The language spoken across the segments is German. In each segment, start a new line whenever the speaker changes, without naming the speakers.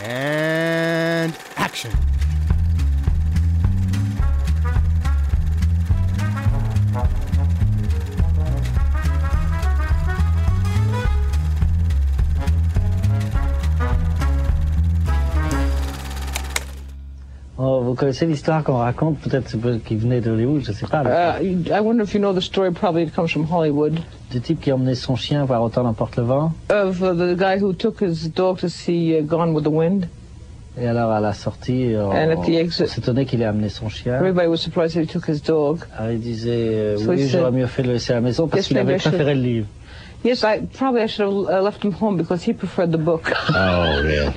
And action.
Connaissez l'histoire qu'on raconte, peut-être qui venait d'Hollywood, je sais pas.
Uh, I wonder if you know the story. Probably it comes from Hollywood.
Du type qui emmenait son chien voir autant n'emporte le vent.
Of uh, the guy who took his dog to see uh, Gone with the Wind.
Et alors à la sortie, on,
And at the
on
exit-
s'étonnait qu'il ait amené son chien.
Everybody was surprised that he took his dog.
Alors il disait, euh,
So
oui, j'aurais mieux fait de le laisser à la maison parce
Yes,
qu'il avait préféré le livre.
Yes, I probably I should have uh, left him home because he preferred the book.
Oh, yeah.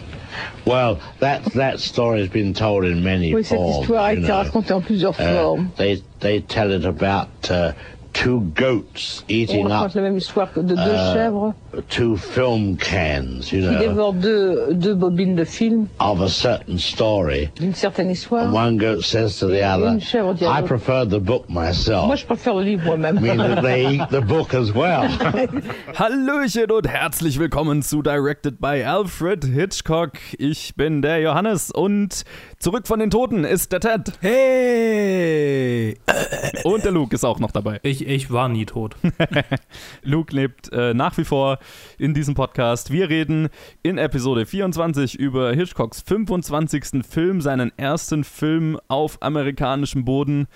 Well, that that story has been told in many
oui, cette
forms.
histoire a été racontée en plusieurs
Uh,
formes.
they they tell it about uh, two goats
On
eating oh,
up la même histoire de deux
Euh,
chèvres
two film cans, you
qui
know,
deux, deux bobines de film
of a certain story.
d'une certaine histoire.
And one goat says to the other,
une chèvre dit
"I prefer the book myself."
Moi, je préfère le livre moi-même.
Meaning they eat the book as well.
Hallöchen und herzlich willkommen zu Directed by Alfred Hitchcock. Ich bin der Johannes und zurück von den Toten ist der Ted.
Hey!
Und der Luke ist auch noch dabei.
Ich, ich war nie tot.
Luke lebt äh, nach wie vor in diesem Podcast. Wir reden in Episode 24 über Hitchcocks 25. Film, seinen ersten Film auf amerikanischem Boden.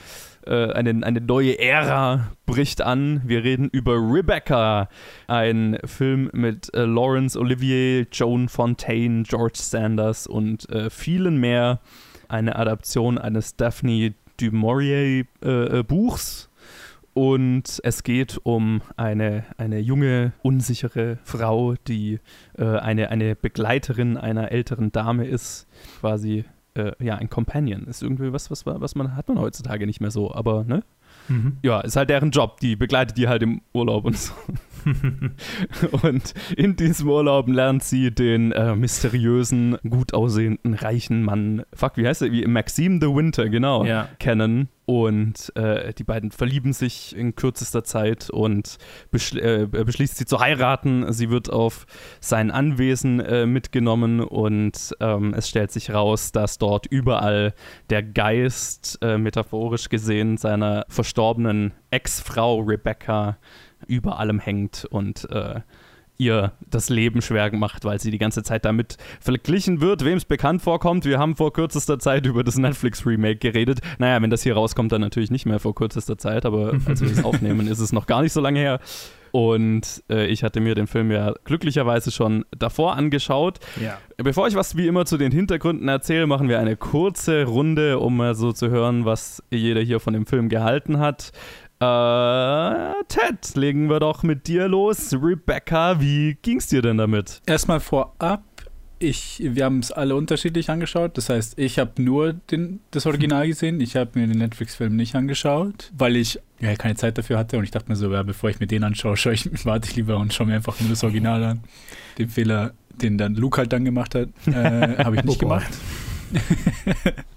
Äh, eine, eine neue Ära bricht an. Wir reden über Rebecca, ein Film mit äh, Laurence Olivier, Joan Fontaine, George Sanders und äh, vielen mehr. Eine Adaption eines Daphne du Maurier äh, äh, Buchs. Und es geht um eine, eine junge, unsichere Frau, die äh, eine, eine Begleiterin einer älteren Dame ist. Quasi, äh, ja, ein Companion. Ist irgendwie was, was, was man hat man heutzutage nicht mehr so, aber, ne?
Mhm.
Ja, ist halt deren Job. Die begleitet die halt im Urlaub und so. und in diesem Urlaub lernt sie den äh, mysteriösen, gut aussehenden, reichen Mann, fuck, wie heißt er? Wie Maxime the Winter, genau,
Ja.
kennen. Und äh, die beiden verlieben sich in kürzester Zeit und beschl äh, beschließt sie zu heiraten. Sie wird auf sein Anwesen äh, mitgenommen und ähm, es stellt sich raus, dass dort überall der Geist, äh, metaphorisch gesehen, seiner verstorbenen Ex-Frau Rebecca über allem hängt und äh, ihr das Leben schwer macht, weil sie die ganze Zeit damit verglichen wird, wem es bekannt vorkommt. Wir haben vor kürzester Zeit über das Netflix-Remake geredet. Naja, wenn das hier rauskommt, dann natürlich nicht mehr vor kürzester Zeit, aber als wir das aufnehmen, ist es noch gar nicht so lange her. Und äh, ich hatte mir den Film ja glücklicherweise schon davor angeschaut.
Ja.
Bevor ich was wie immer zu den Hintergründen erzähle, machen wir eine kurze Runde, um mal so zu hören, was jeder hier von dem Film gehalten hat. Äh, Ted, legen wir doch mit dir los. Rebecca, wie ging's dir denn damit?
Erstmal vorab, ich, wir haben es alle unterschiedlich angeschaut. Das heißt, ich habe nur den, das Original gesehen. Ich habe mir den Netflix-Film nicht angeschaut, weil ich ja, keine Zeit dafür hatte. Und ich dachte mir so, ja, bevor ich mir den anschaue, schaue ich, warte ich lieber und schaue mir einfach nur das Original an. Den Fehler, den dann Luke halt dann gemacht hat, äh, habe ich nicht
Oh
gemacht.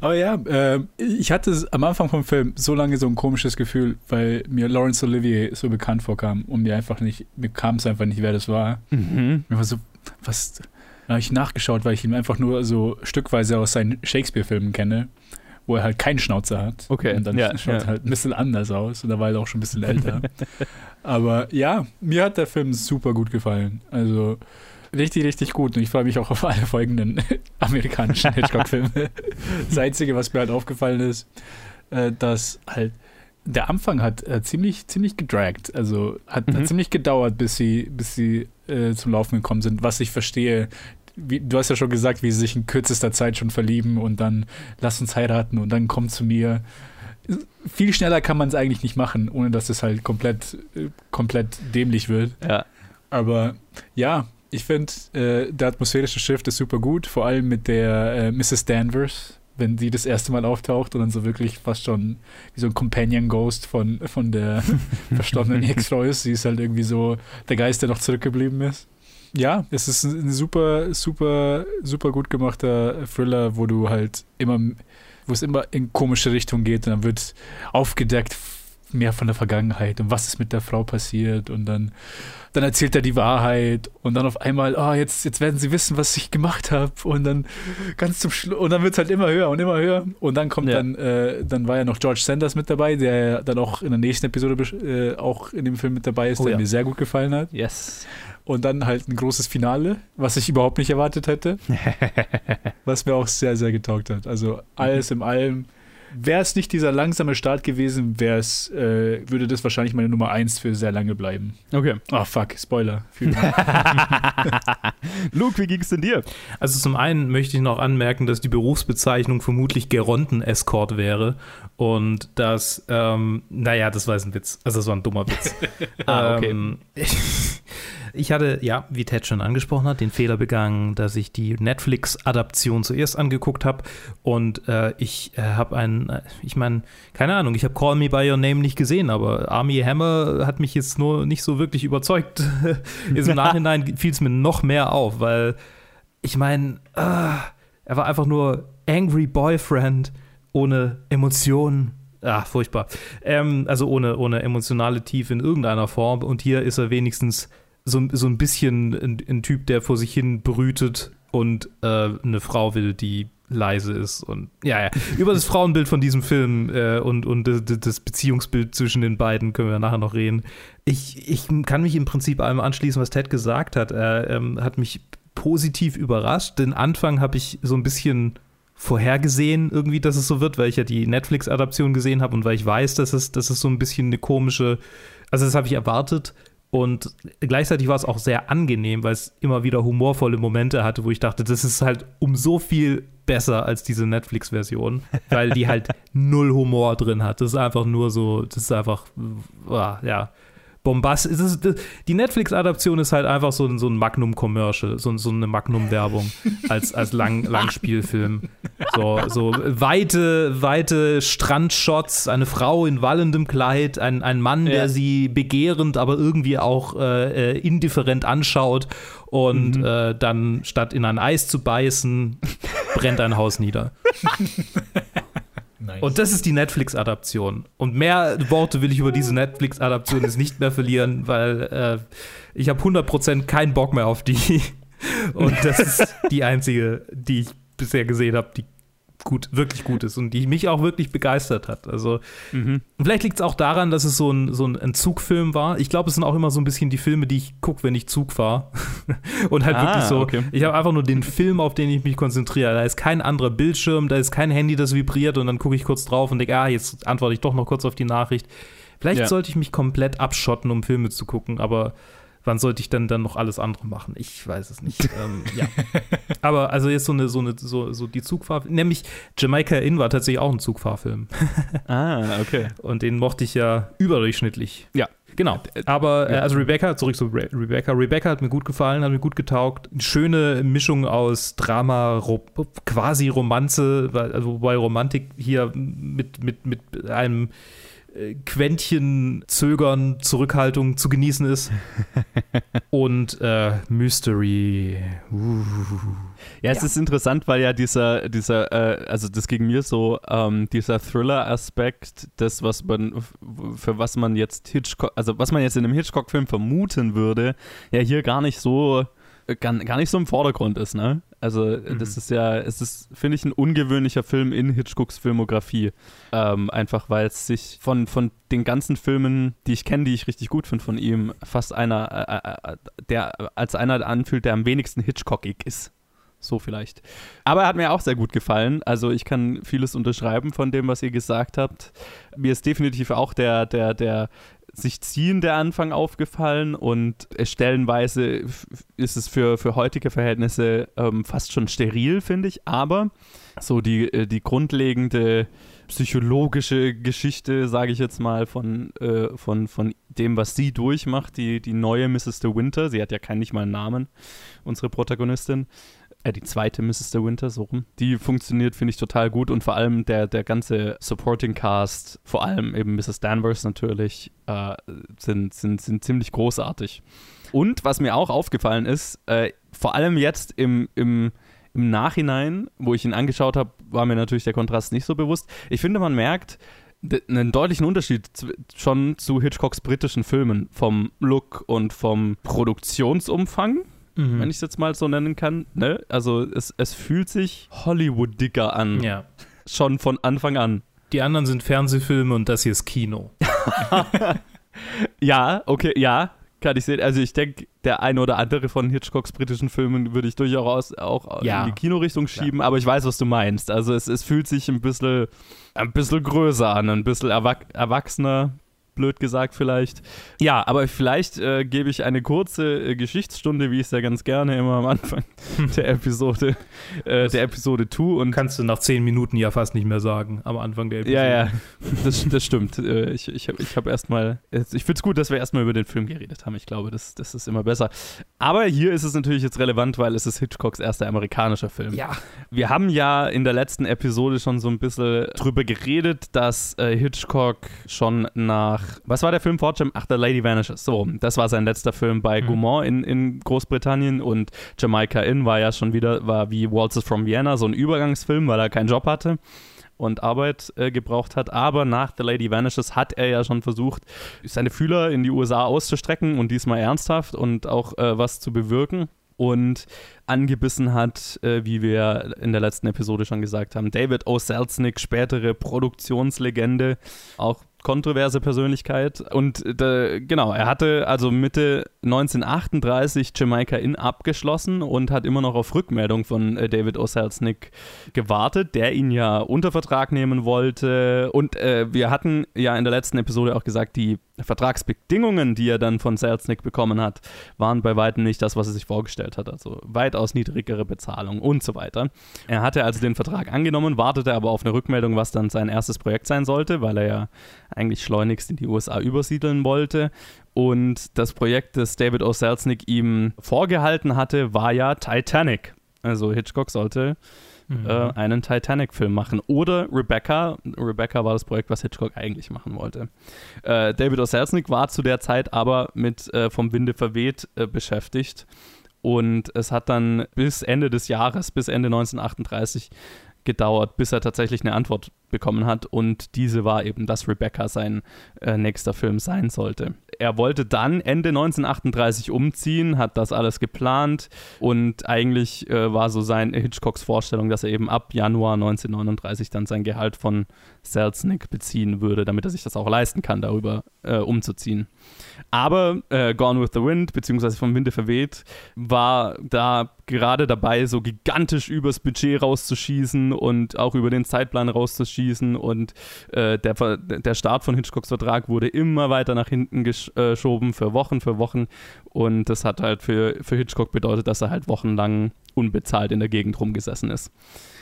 Aber ja, äh, ich hatte am Anfang vom Film so lange so ein komisches Gefühl, weil mir Laurence Olivier so bekannt vorkam und mir einfach nicht, mir kam es einfach nicht, wer das war.
Mhm.
Mir war so, was, habe ich nachgeschaut, weil ich ihn einfach nur so stückweise aus seinen Shakespeare-Filmen kenne, wo er halt keinen Schnauzer hat.
Okay,
Und dann
ja,
schaut
ja.
er halt ein bisschen anders aus und da war er auch schon ein bisschen älter. Aber ja, mir hat der Film super gut gefallen. Also richtig, richtig gut. Und ich freue mich auch auf alle folgenden amerikanischen Hitchcock-Filme. Das Einzige, was mir halt aufgefallen ist, äh, dass halt der Anfang hat äh, ziemlich, ziemlich gedragt. Also hat,
Mhm.
hat ziemlich gedauert, bis sie, bis sie äh, zum Laufen gekommen sind, was ich verstehe. Wie, du hast ja schon gesagt, wie sie sich in kürzester Zeit schon verlieben und dann lass uns heiraten und dann komm zu mir. Viel schneller kann man es eigentlich nicht machen, ohne dass es halt komplett, äh, komplett dämlich wird.
Ja.
Aber ja, ich finde, äh, der atmosphärische Shift ist super gut, vor allem mit der äh, Mrs. Danvers, wenn die das erste Mal auftaucht und dann so wirklich fast schon wie so ein Companion Ghost von, von der verstorbenen Ex-Frau ist. Sie ist halt irgendwie so der Geist, der noch zurückgeblieben ist. Ja, es ist ein super, super, super gut gemachter Thriller, wo du halt immer, wo es immer in komische Richtung geht und dann wird aufgedeckt, mehr von der Vergangenheit und was ist mit der Frau passiert und dann, dann erzählt er die Wahrheit und dann auf einmal, oh, jetzt, jetzt werden sie wissen, was ich gemacht habe und dann ganz zum Schluss und dann wird es halt immer höher und immer höher und dann kommt
Ja.
dann, äh, dann war ja noch George Sanders mit dabei, der dann auch in der nächsten Episode äh, auch in dem Film mit dabei ist,
Oh
der
ja.
mir sehr gut gefallen hat
Yes.
und dann halt ein großes Finale, was ich überhaupt nicht erwartet hätte, was mir auch sehr, sehr getaugt hat. Also alles im allem. Wäre es nicht dieser langsame Start gewesen, wäre es, äh, würde das wahrscheinlich meine Nummer 1 für sehr lange bleiben.
Okay.
Ah, fuck, Spoiler.
Luke, wie ging's denn dir?
Also zum einen möchte ich noch anmerken, dass die Berufsbezeichnung vermutlich Geronten-Escort wäre und dass, ähm, naja, das war jetzt ein Witz. Also das war ein dummer Witz.
Ah, okay.
Ähm, ich hatte, ja, wie Ted schon angesprochen hat, den Fehler begangen, dass ich die Netflix-Adaption zuerst angeguckt habe und äh, ich äh, habe einen, äh, ich meine, keine Ahnung, ich habe Call Me By Your Name nicht gesehen, aber Army Hammer hat mich jetzt nur nicht so wirklich überzeugt. Im Nachhinein fiel es mir noch mehr auf, weil ich meine, ah, er war einfach nur Angry Boyfriend ohne Emotionen. Ah, furchtbar. Ähm, also ohne, ohne emotionale Tiefe in irgendeiner Form. Und hier ist er wenigstens so, so ein bisschen ein, ein Typ, der vor sich hin brütet und äh, eine Frau will, die leise ist. Und ja, ja. Über das Frauenbild von diesem Film äh, und, und das, Beziehungsbild zwischen den beiden können wir nachher noch reden. Ich, ich kann mich im Prinzip allem anschließen, was Ted gesagt hat. Er ähm, hat mich positiv überrascht. Den Anfang habe ich so ein bisschen vorhergesehen, irgendwie, dass es so wird, weil ich ja die Netflix-Adaption gesehen habe und weil ich weiß, dass es, dass es so ein bisschen eine komische, also das habe ich erwartet. Und gleichzeitig war es auch sehr angenehm, weil es immer wieder humorvolle Momente hatte, wo ich dachte, das ist halt um so viel besser als diese Netflix-Version, weil die halt null Humor drin hat. Das ist einfach nur so, das ist einfach, ah, ja, Bombast. Die Netflix-Adaption ist halt einfach so, ein- so ein Magnum-Commercial, so, so eine Magnum-Werbung als, als Lang, Langspielfilm. So, so weite, weite Strandshots, eine Frau in wallendem Kleid, ein, ein Mann,
Ja.
der sie begehrend, aber irgendwie auch äh, äh, indifferent anschaut und äh, dann statt in ein Eis zu beißen, brennt ein Haus nieder.
nice.
Und das ist die Netflix-Adaption. Und mehr Worte will ich über diese Netflix-Adaption jetzt nicht mehr verlieren, weil äh, ich habe 100% keinen Bock mehr auf die. Und das ist die einzige, die ich bisher gesehen habe, die gut, wirklich gut ist und die mich auch wirklich begeistert hat. Also
Mhm.
Vielleicht liegt es auch daran, dass es so ein, so ein, ein Zugfilm war. Ich glaube, es sind auch immer so ein bisschen die Filme, die ich gucke, wenn ich Zug fahre. Und halt
Ah,
wirklich so,
okay.
ich habe einfach nur den Film, auf den ich mich konzentriere. Da ist kein anderer Bildschirm, da ist kein Handy, das vibriert und dann gucke ich kurz drauf und denke, ah, jetzt antworte ich doch noch kurz auf die Nachricht. Vielleicht
Ja.
sollte ich mich komplett abschotten, um Filme zu gucken, aber wann sollte ich denn dann noch alles andere machen? Ich weiß es nicht. ähm, ja. Aber also jetzt so eine, so eine, so, so die Zugfahr, nämlich Jamaica Inn war tatsächlich auch ein Zugfahrfilm.
Ah, okay.
Und den mochte ich ja überdurchschnittlich.
Ja.
Genau. Aber äh, also Rebecca, zurück zu Re Rebecca. Rebecca hat mir gut gefallen, hat mir gut getaugt. Eine schöne Mischung aus Drama, Ro quasi Romanze, weil, also wobei Romantik hier mit, mit, mit einem äh, Quäntchen Zögern, Zurückhaltung zu genießen ist. Und äh, Mystery. Uh.
Ja, es ist interessant, weil ja dieser, dieser, äh, also das ging mir so, ähm, dieser Thriller-Aspekt, das, was man, für was man jetzt Hitchcock, also was man jetzt in einem Hitchcock-Film vermuten würde, ja hier gar nicht so, äh, gar, gar nicht so im Vordergrund ist, ne? Also äh, das ist ja, es ist, finde ich, ein ungewöhnlicher Film in Hitchcocks Filmografie. Ähm, einfach weil es sich von, von den ganzen Filmen, die ich kenne, die ich richtig gut finde von ihm, fast einer, äh, äh, der als einer anfühlt, der am wenigsten Hitchcockig ist. So vielleicht. Aber er hat mir auch sehr gut gefallen. Also ich kann vieles unterschreiben von dem, was ihr gesagt habt. Mir ist definitiv auch der, der, der sich ziehende Anfang aufgefallen und stellenweise ist es für, für heutige Verhältnisse ähm, fast schon steril, finde ich. Aber so die, äh, die grundlegende psychologische Geschichte, sage ich jetzt mal, von, äh, von, von dem, was sie durchmacht, die, die neue Mrs. De Winter, sie hat ja keinen nicht mal einen Namen, unsere Protagonistin, äh, die zweite Mrs. De Winter, so rum. Die funktioniert, finde ich, total gut und vor allem der, der ganze Supporting Cast, vor allem eben Mrs. Danvers natürlich, äh, sind, sind, sind ziemlich großartig. Und was mir auch aufgefallen ist, äh, vor allem jetzt im, im, im Nachhinein, wo ich ihn angeschaut habe, war mir natürlich der Kontrast nicht so bewusst. Ich finde, man merkt, einen deutlichen Unterschied schon zu Hitchcocks britischen Filmen vom Look und vom Produktionsumfang,
Mhm.
wenn ich es jetzt mal so nennen kann. Ne? Also es, es fühlt sich Hollywoodiger an,
ja.
schon von Anfang an.
Die anderen sind Fernsehfilme und das hier ist Kino.
Ja, okay, ja, kann ich sehen. Also ich denke, der eine oder andere von Hitchcocks britischen Filmen würde ich durchaus auch
Ja.
in die Kinorichtung schieben, aber ich weiß, was du meinst. Also es, es fühlt sich ein bisschen, ein bisschen größer an, ein bisschen erwach erwachsener, blöd gesagt vielleicht. Ja, aber vielleicht äh, gebe ich eine kurze äh, Geschichtsstunde, wie ich es ja ganz gerne immer am Anfang der Episode, äh, der Episode tue und
Kannst du nach zehn Minuten ja fast nicht mehr sagen, am Anfang der Episode.
ja, ja, das, das stimmt. Äh, Ich, ich habe ich hab erstmal, ich finde es gut, dass wir erstmal über den Film geredet haben. Ich glaube, das, das ist immer besser. Aber hier ist es natürlich jetzt relevant, weil es ist Hitchcocks erster amerikanischer Film.
Ja.
Wir haben ja in der letzten Episode schon so ein bisschen drüber geredet, dass äh, Hitchcock schon nach, was war der Film vor Jam? Ach, The Lady Vanishes. So, das war sein letzter Film bei
Mhm.
Gaumont in, in Großbritannien und Jamaica Inn war ja schon wieder, war wie Waltzes from Vienna, so ein Übergangsfilm, weil er keinen Job hatte und Arbeit äh, gebraucht hat. Aber nach The Lady Vanishes hat er ja schon versucht, seine Fühler in die USA auszustrecken und diesmal ernsthaft und auch äh, was zu bewirken. Und angebissen hat, äh, wie wir in der letzten Episode schon gesagt haben, David O. Selznick, spätere Produktionslegende, auch kontroverse Persönlichkeit. Und äh, genau, er hatte also Mitte 1938 Jamaica Inn abgeschlossen und hat immer noch auf Rückmeldung von äh, David O. Selznick gewartet, der ihn ja unter Vertrag nehmen wollte. Und äh, wir hatten ja in der letzten Episode auch gesagt, die Vertragsbedingungen, die er dann von Selznick bekommen hat, waren bei weitem nicht das, was er sich vorgestellt hat. Also weitaus niedrigere Bezahlung und so weiter. Er hatte also den Vertrag angenommen, wartete aber auf eine Rückmeldung, was dann sein erstes Projekt sein sollte, weil er ja eigentlich schleunigst in die USA übersiedeln wollte. Und das Projekt, das David O. Selznick ihm vorgehalten hatte, war ja Titanic. Also Hitchcock sollte
Mhm.
äh, einen Titanic-Film machen. Oder Rebecca. Rebecca war das Projekt, was Hitchcock eigentlich machen wollte. Äh, David O. Selznick war zu der Zeit aber mit äh, Vom Winde verweht äh, beschäftigt. Und es hat dann bis Ende des Jahres, bis Ende 1938 gedauert, bis er tatsächlich eine Antwort bekommen hat. Und diese war eben, dass Rebecca sein äh, nächster Film sein sollte. Er wollte dann Ende 1938 umziehen, hat das alles geplant und eigentlich äh, war so sein Hitchcocks Vorstellung, dass er eben ab Januar 1939 dann sein Gehalt von Selznick beziehen würde, damit er sich das auch leisten kann, darüber äh, umzuziehen. Aber äh, Gone with the Wind, beziehungsweise vom Winde verweht, war da gerade dabei, so gigantisch übers Budget rauszuschießen und auch über den Zeitplan rauszuschießen. Und äh, der, der Start von Hitchcocks Vertrag wurde immer weiter nach hinten äh, geschoben, für Wochen, für Wochen. Und das hat halt für, für Hitchcock bedeutet, dass er halt wochenlang unbezahlt in der Gegend rumgesessen ist.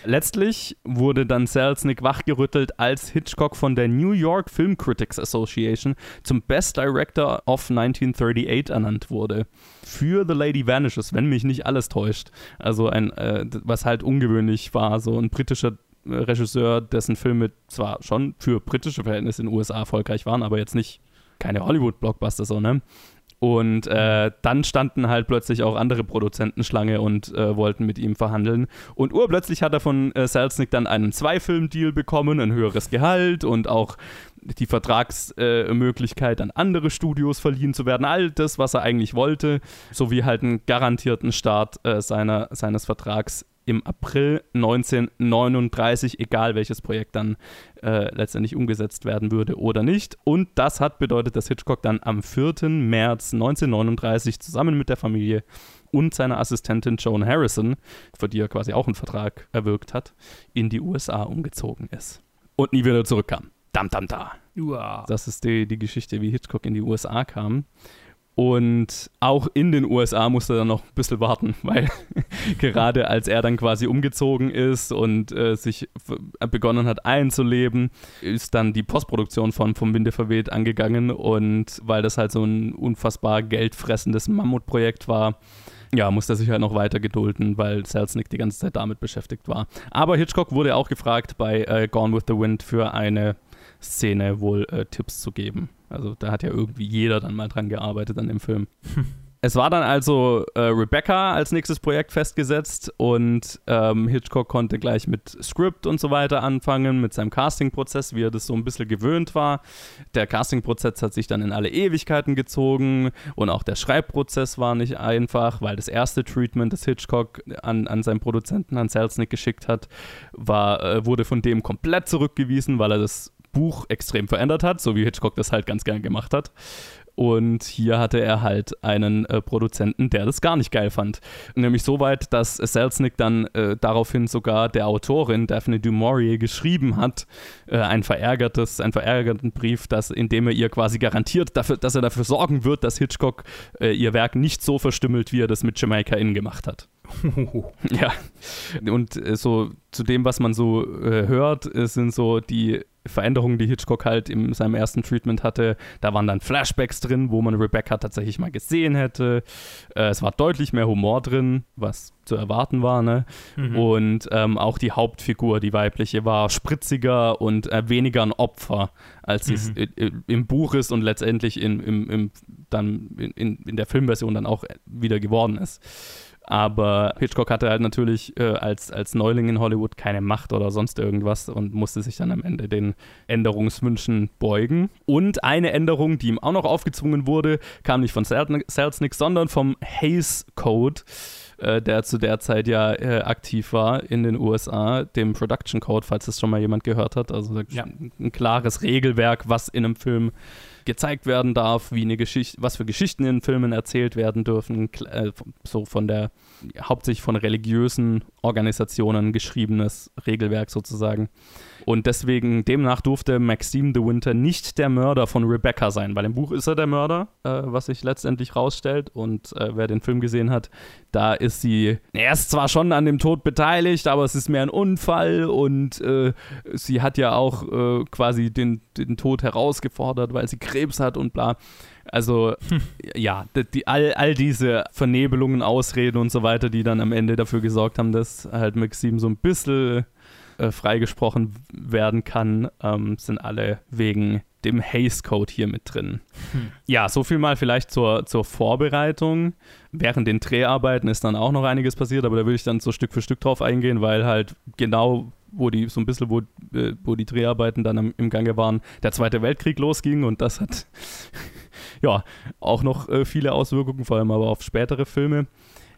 Letztlich wurde dann Selznick wachgerüttelt, als Hitchcock von der New York Film Critics Association zum Best Director of 1938 ernannt wurde. Für The Lady Vanishes, wenn mich nicht alles täuscht. Also ein, äh, was halt ungewöhnlich war, so ein britischer Regisseur, dessen Filme zwar schon für britische Verhältnisse in den USA erfolgreich waren, aber jetzt nicht keine Hollywood-Blockbuster so, ne? Und äh, dann standen halt plötzlich auch andere Produzenten Schlange und äh, wollten mit ihm verhandeln. Und urplötzlich hat er von äh, Selznick dann einen Zwei-Film-Deal bekommen, ein höheres Gehalt und auch die Vertragsmöglichkeit an andere Studios verliehen zu werden. All das, was er eigentlich wollte, sowie halt einen garantierten Start äh, seiner, seines Vertrags im April 1939, egal welches Projekt dann äh, letztendlich umgesetzt werden würde oder nicht. Und das hat bedeutet, dass Hitchcock dann am 4. März 1939 zusammen mit der Familie und seiner Assistentin Joan Harrison, für die er quasi auch einen Vertrag erwirkt hat, in die USA umgezogen ist. Und nie wieder zurückkam. Dam, dam, da.
Uah.
Das ist die, die Geschichte, wie Hitchcock in die USA kam. Und auch in den USA musste er dann noch ein bisschen warten, weil gerade als er dann quasi umgezogen ist und äh, sich f- begonnen hat einzuleben, ist dann die Postproduktion von Vom Winde verweht angegangen und weil das halt so ein unfassbar geldfressendes Mammutprojekt war, ja, musste er sich halt noch weiter gedulden, weil Selznick die ganze Zeit damit beschäftigt war. Aber Hitchcock wurde auch gefragt, bei äh, Gone with the Wind für eine Szene wohl äh, Tipps zu geben. Also da hat ja irgendwie jeder dann mal dran gearbeitet an dem Film. es war dann also äh, Rebecca als nächstes Projekt festgesetzt und ähm, Hitchcock konnte gleich mit Script und so weiter anfangen, mit seinem Castingprozess, wie er das so ein bisschen gewöhnt war. Der Castingprozess hat sich dann in alle Ewigkeiten gezogen und auch der Schreibprozess war nicht einfach, weil das erste Treatment, das Hitchcock an, an seinen Produzenten, an Selznick geschickt hat, war, äh, wurde von dem komplett zurückgewiesen, weil er das Buch extrem verändert hat, so wie Hitchcock das halt ganz gern gemacht hat. Und hier hatte er halt einen äh, Produzenten, der das gar nicht geil fand. Nämlich so weit, dass Selznick dann äh, daraufhin sogar der Autorin Daphne du Maurier geschrieben hat, äh, ein verärgertes, einen verärgerten Brief, dass, in dem er ihr quasi garantiert, dafür, dass er dafür sorgen wird, dass Hitchcock äh, ihr Werk nicht so verstümmelt, wie er das mit Jamaica Inn gemacht hat. ja. Und äh, so zu dem, was man so äh, hört, sind so die Veränderungen, die Hitchcock halt in seinem ersten Treatment hatte. Da waren dann Flashbacks drin, wo man Rebecca tatsächlich mal gesehen hätte. Äh, es war deutlich mehr Humor drin, was zu erwarten war. Ne? Mhm. Und ähm, auch die Hauptfigur, die weibliche, war spritziger und äh, weniger ein Opfer, als sie es mhm. im Buch ist und letztendlich in, im, im, dann in, in der Filmversion dann auch wieder geworden ist. Aber Hitchcock hatte halt natürlich äh, als, als Neuling in Hollywood keine Macht oder sonst irgendwas und musste sich dann am Ende den Änderungswünschen beugen. Und eine Änderung, die ihm auch noch aufgezwungen wurde, kam nicht von Selznick, sondern vom Hays Code äh, der zu der Zeit ja äh, aktiv war in den USA, dem Production Code, falls das schon mal jemand gehört hat. Also ja. ein klares Regelwerk, was in einem Film gezeigt werden darf, wie eine Geschichte, was für Geschichten in Filmen erzählt werden dürfen, äh, so von der hauptsächlich von religiösen Organisationen geschriebenes Regelwerk sozusagen. Und deswegen, demnach durfte Maxime de Winter nicht der Mörder von Rebecca sein, weil im Buch ist er der Mörder, äh, was sich letztendlich rausstellt. Und äh, wer den Film gesehen hat, da ist sie, er ist zwar schon an dem Tod beteiligt, aber es ist mehr ein Unfall und äh, sie hat ja auch äh, quasi den, den Tod herausgefordert, weil sie Krebs hat und bla. Also, hm. ja, die, all, all diese Vernebelungen, Ausreden und so weiter, die dann am Ende dafür gesorgt haben, dass halt Maxim so ein bisschen äh, freigesprochen werden kann, ähm, sind alle wegen dem Haze Code hier mit drin. Hm. Ja, so viel mal vielleicht zur, zur Vorbereitung. Während den Dreharbeiten ist dann auch noch einiges passiert, aber da will ich dann so Stück für Stück drauf eingehen, weil halt genau wo die so ein bisschen, wo, äh, wo die Dreharbeiten dann im, im Gange waren, der Zweite Weltkrieg losging und das hat ja auch noch äh, viele Auswirkungen, vor allem aber auf spätere Filme.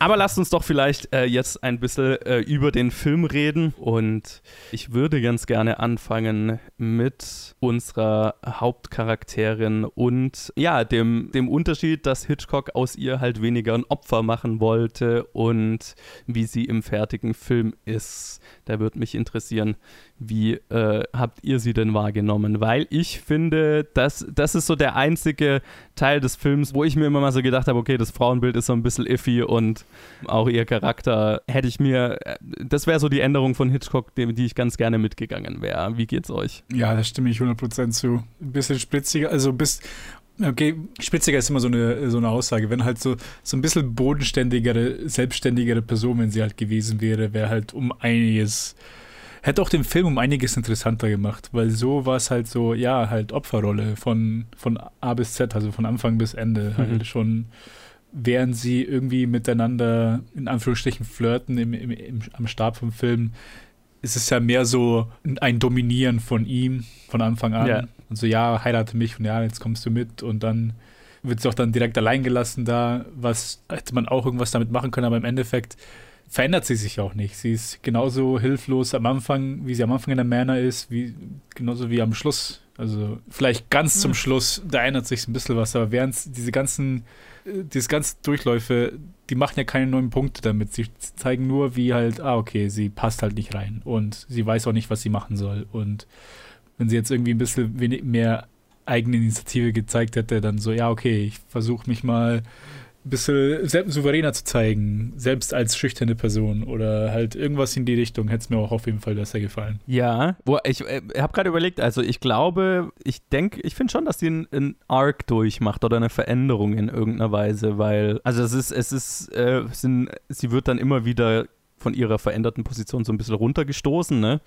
Aber lasst uns doch vielleicht äh, jetzt ein bisschen äh, über den Film reden. Und ich würde ganz gerne anfangen mit unserer Hauptcharakterin und ja, dem, dem Unterschied, dass Hitchcock aus ihr halt weniger ein Opfer machen wollte und wie sie im fertigen Film ist. Da würde mich interessieren, wie äh, habt ihr sie denn wahrgenommen? Weil ich finde, das, das ist so der einzige Teil des Films, wo ich mir immer mal so gedacht habe, okay, das Frauenbild ist so ein bisschen iffy und auch ihr Charakter hätte ich mir, äh, das wäre so die Änderung von Hitchcock, die, die ich ganz gerne mitgegangen wäre. Wie geht's euch?
Ja, da stimme ich 100% zu. Ein bisschen spritziger, also bis, Okay, spitziger ist immer so eine, so eine Aussage. Wenn halt so, so ein bisschen bodenständigere, selbstständigere Person, wenn sie halt gewesen wäre, wäre halt um einiges Hätte auch den Film um einiges interessanter gemacht, weil so war es halt so, ja, halt Opferrolle von, von A bis Z, also von Anfang bis Ende. Mhm. Halt schon, während sie irgendwie miteinander in Anführungsstrichen flirten im, im, im, am Start vom Film, ist es ja mehr so ein Dominieren von ihm von Anfang an. Ja. Und so, ja, heirate mich und ja, jetzt kommst du mit und dann wird sie auch dann direkt allein gelassen da, was hätte man auch irgendwas damit machen können, aber im Endeffekt verändert sie sich auch nicht. Sie ist genauso hilflos am Anfang, wie sie am Anfang in der Manor ist, wie, genauso wie am Schluss. Also vielleicht ganz zum Schluss, da ändert sich ein bisschen was, aber während diese ganzen, äh, diese ganzen Durchläufe, die machen ja keine neuen Punkte damit. Sie zeigen nur, wie halt, ah, okay, sie passt halt nicht rein und sie weiß auch nicht, was sie machen soll. Und wenn sie jetzt irgendwie ein bisschen mehr eigene Initiative gezeigt hätte, dann so, ja, okay, ich versuche mich mal bisschen selbst souveräner zu zeigen, selbst als schüchterne Person oder halt irgendwas in die Richtung, hätte es mir auch auf jeden Fall besser gefallen.
Ja, wo ich äh, habe gerade überlegt, also ich glaube, ich denke, ich finde schon, dass sie einen, einen Arc durchmacht oder eine Veränderung in irgendeiner Weise, weil, also es ist, es ist, äh, sind, sie wird dann immer wieder von ihrer veränderten Position so ein bisschen runtergestoßen, ne?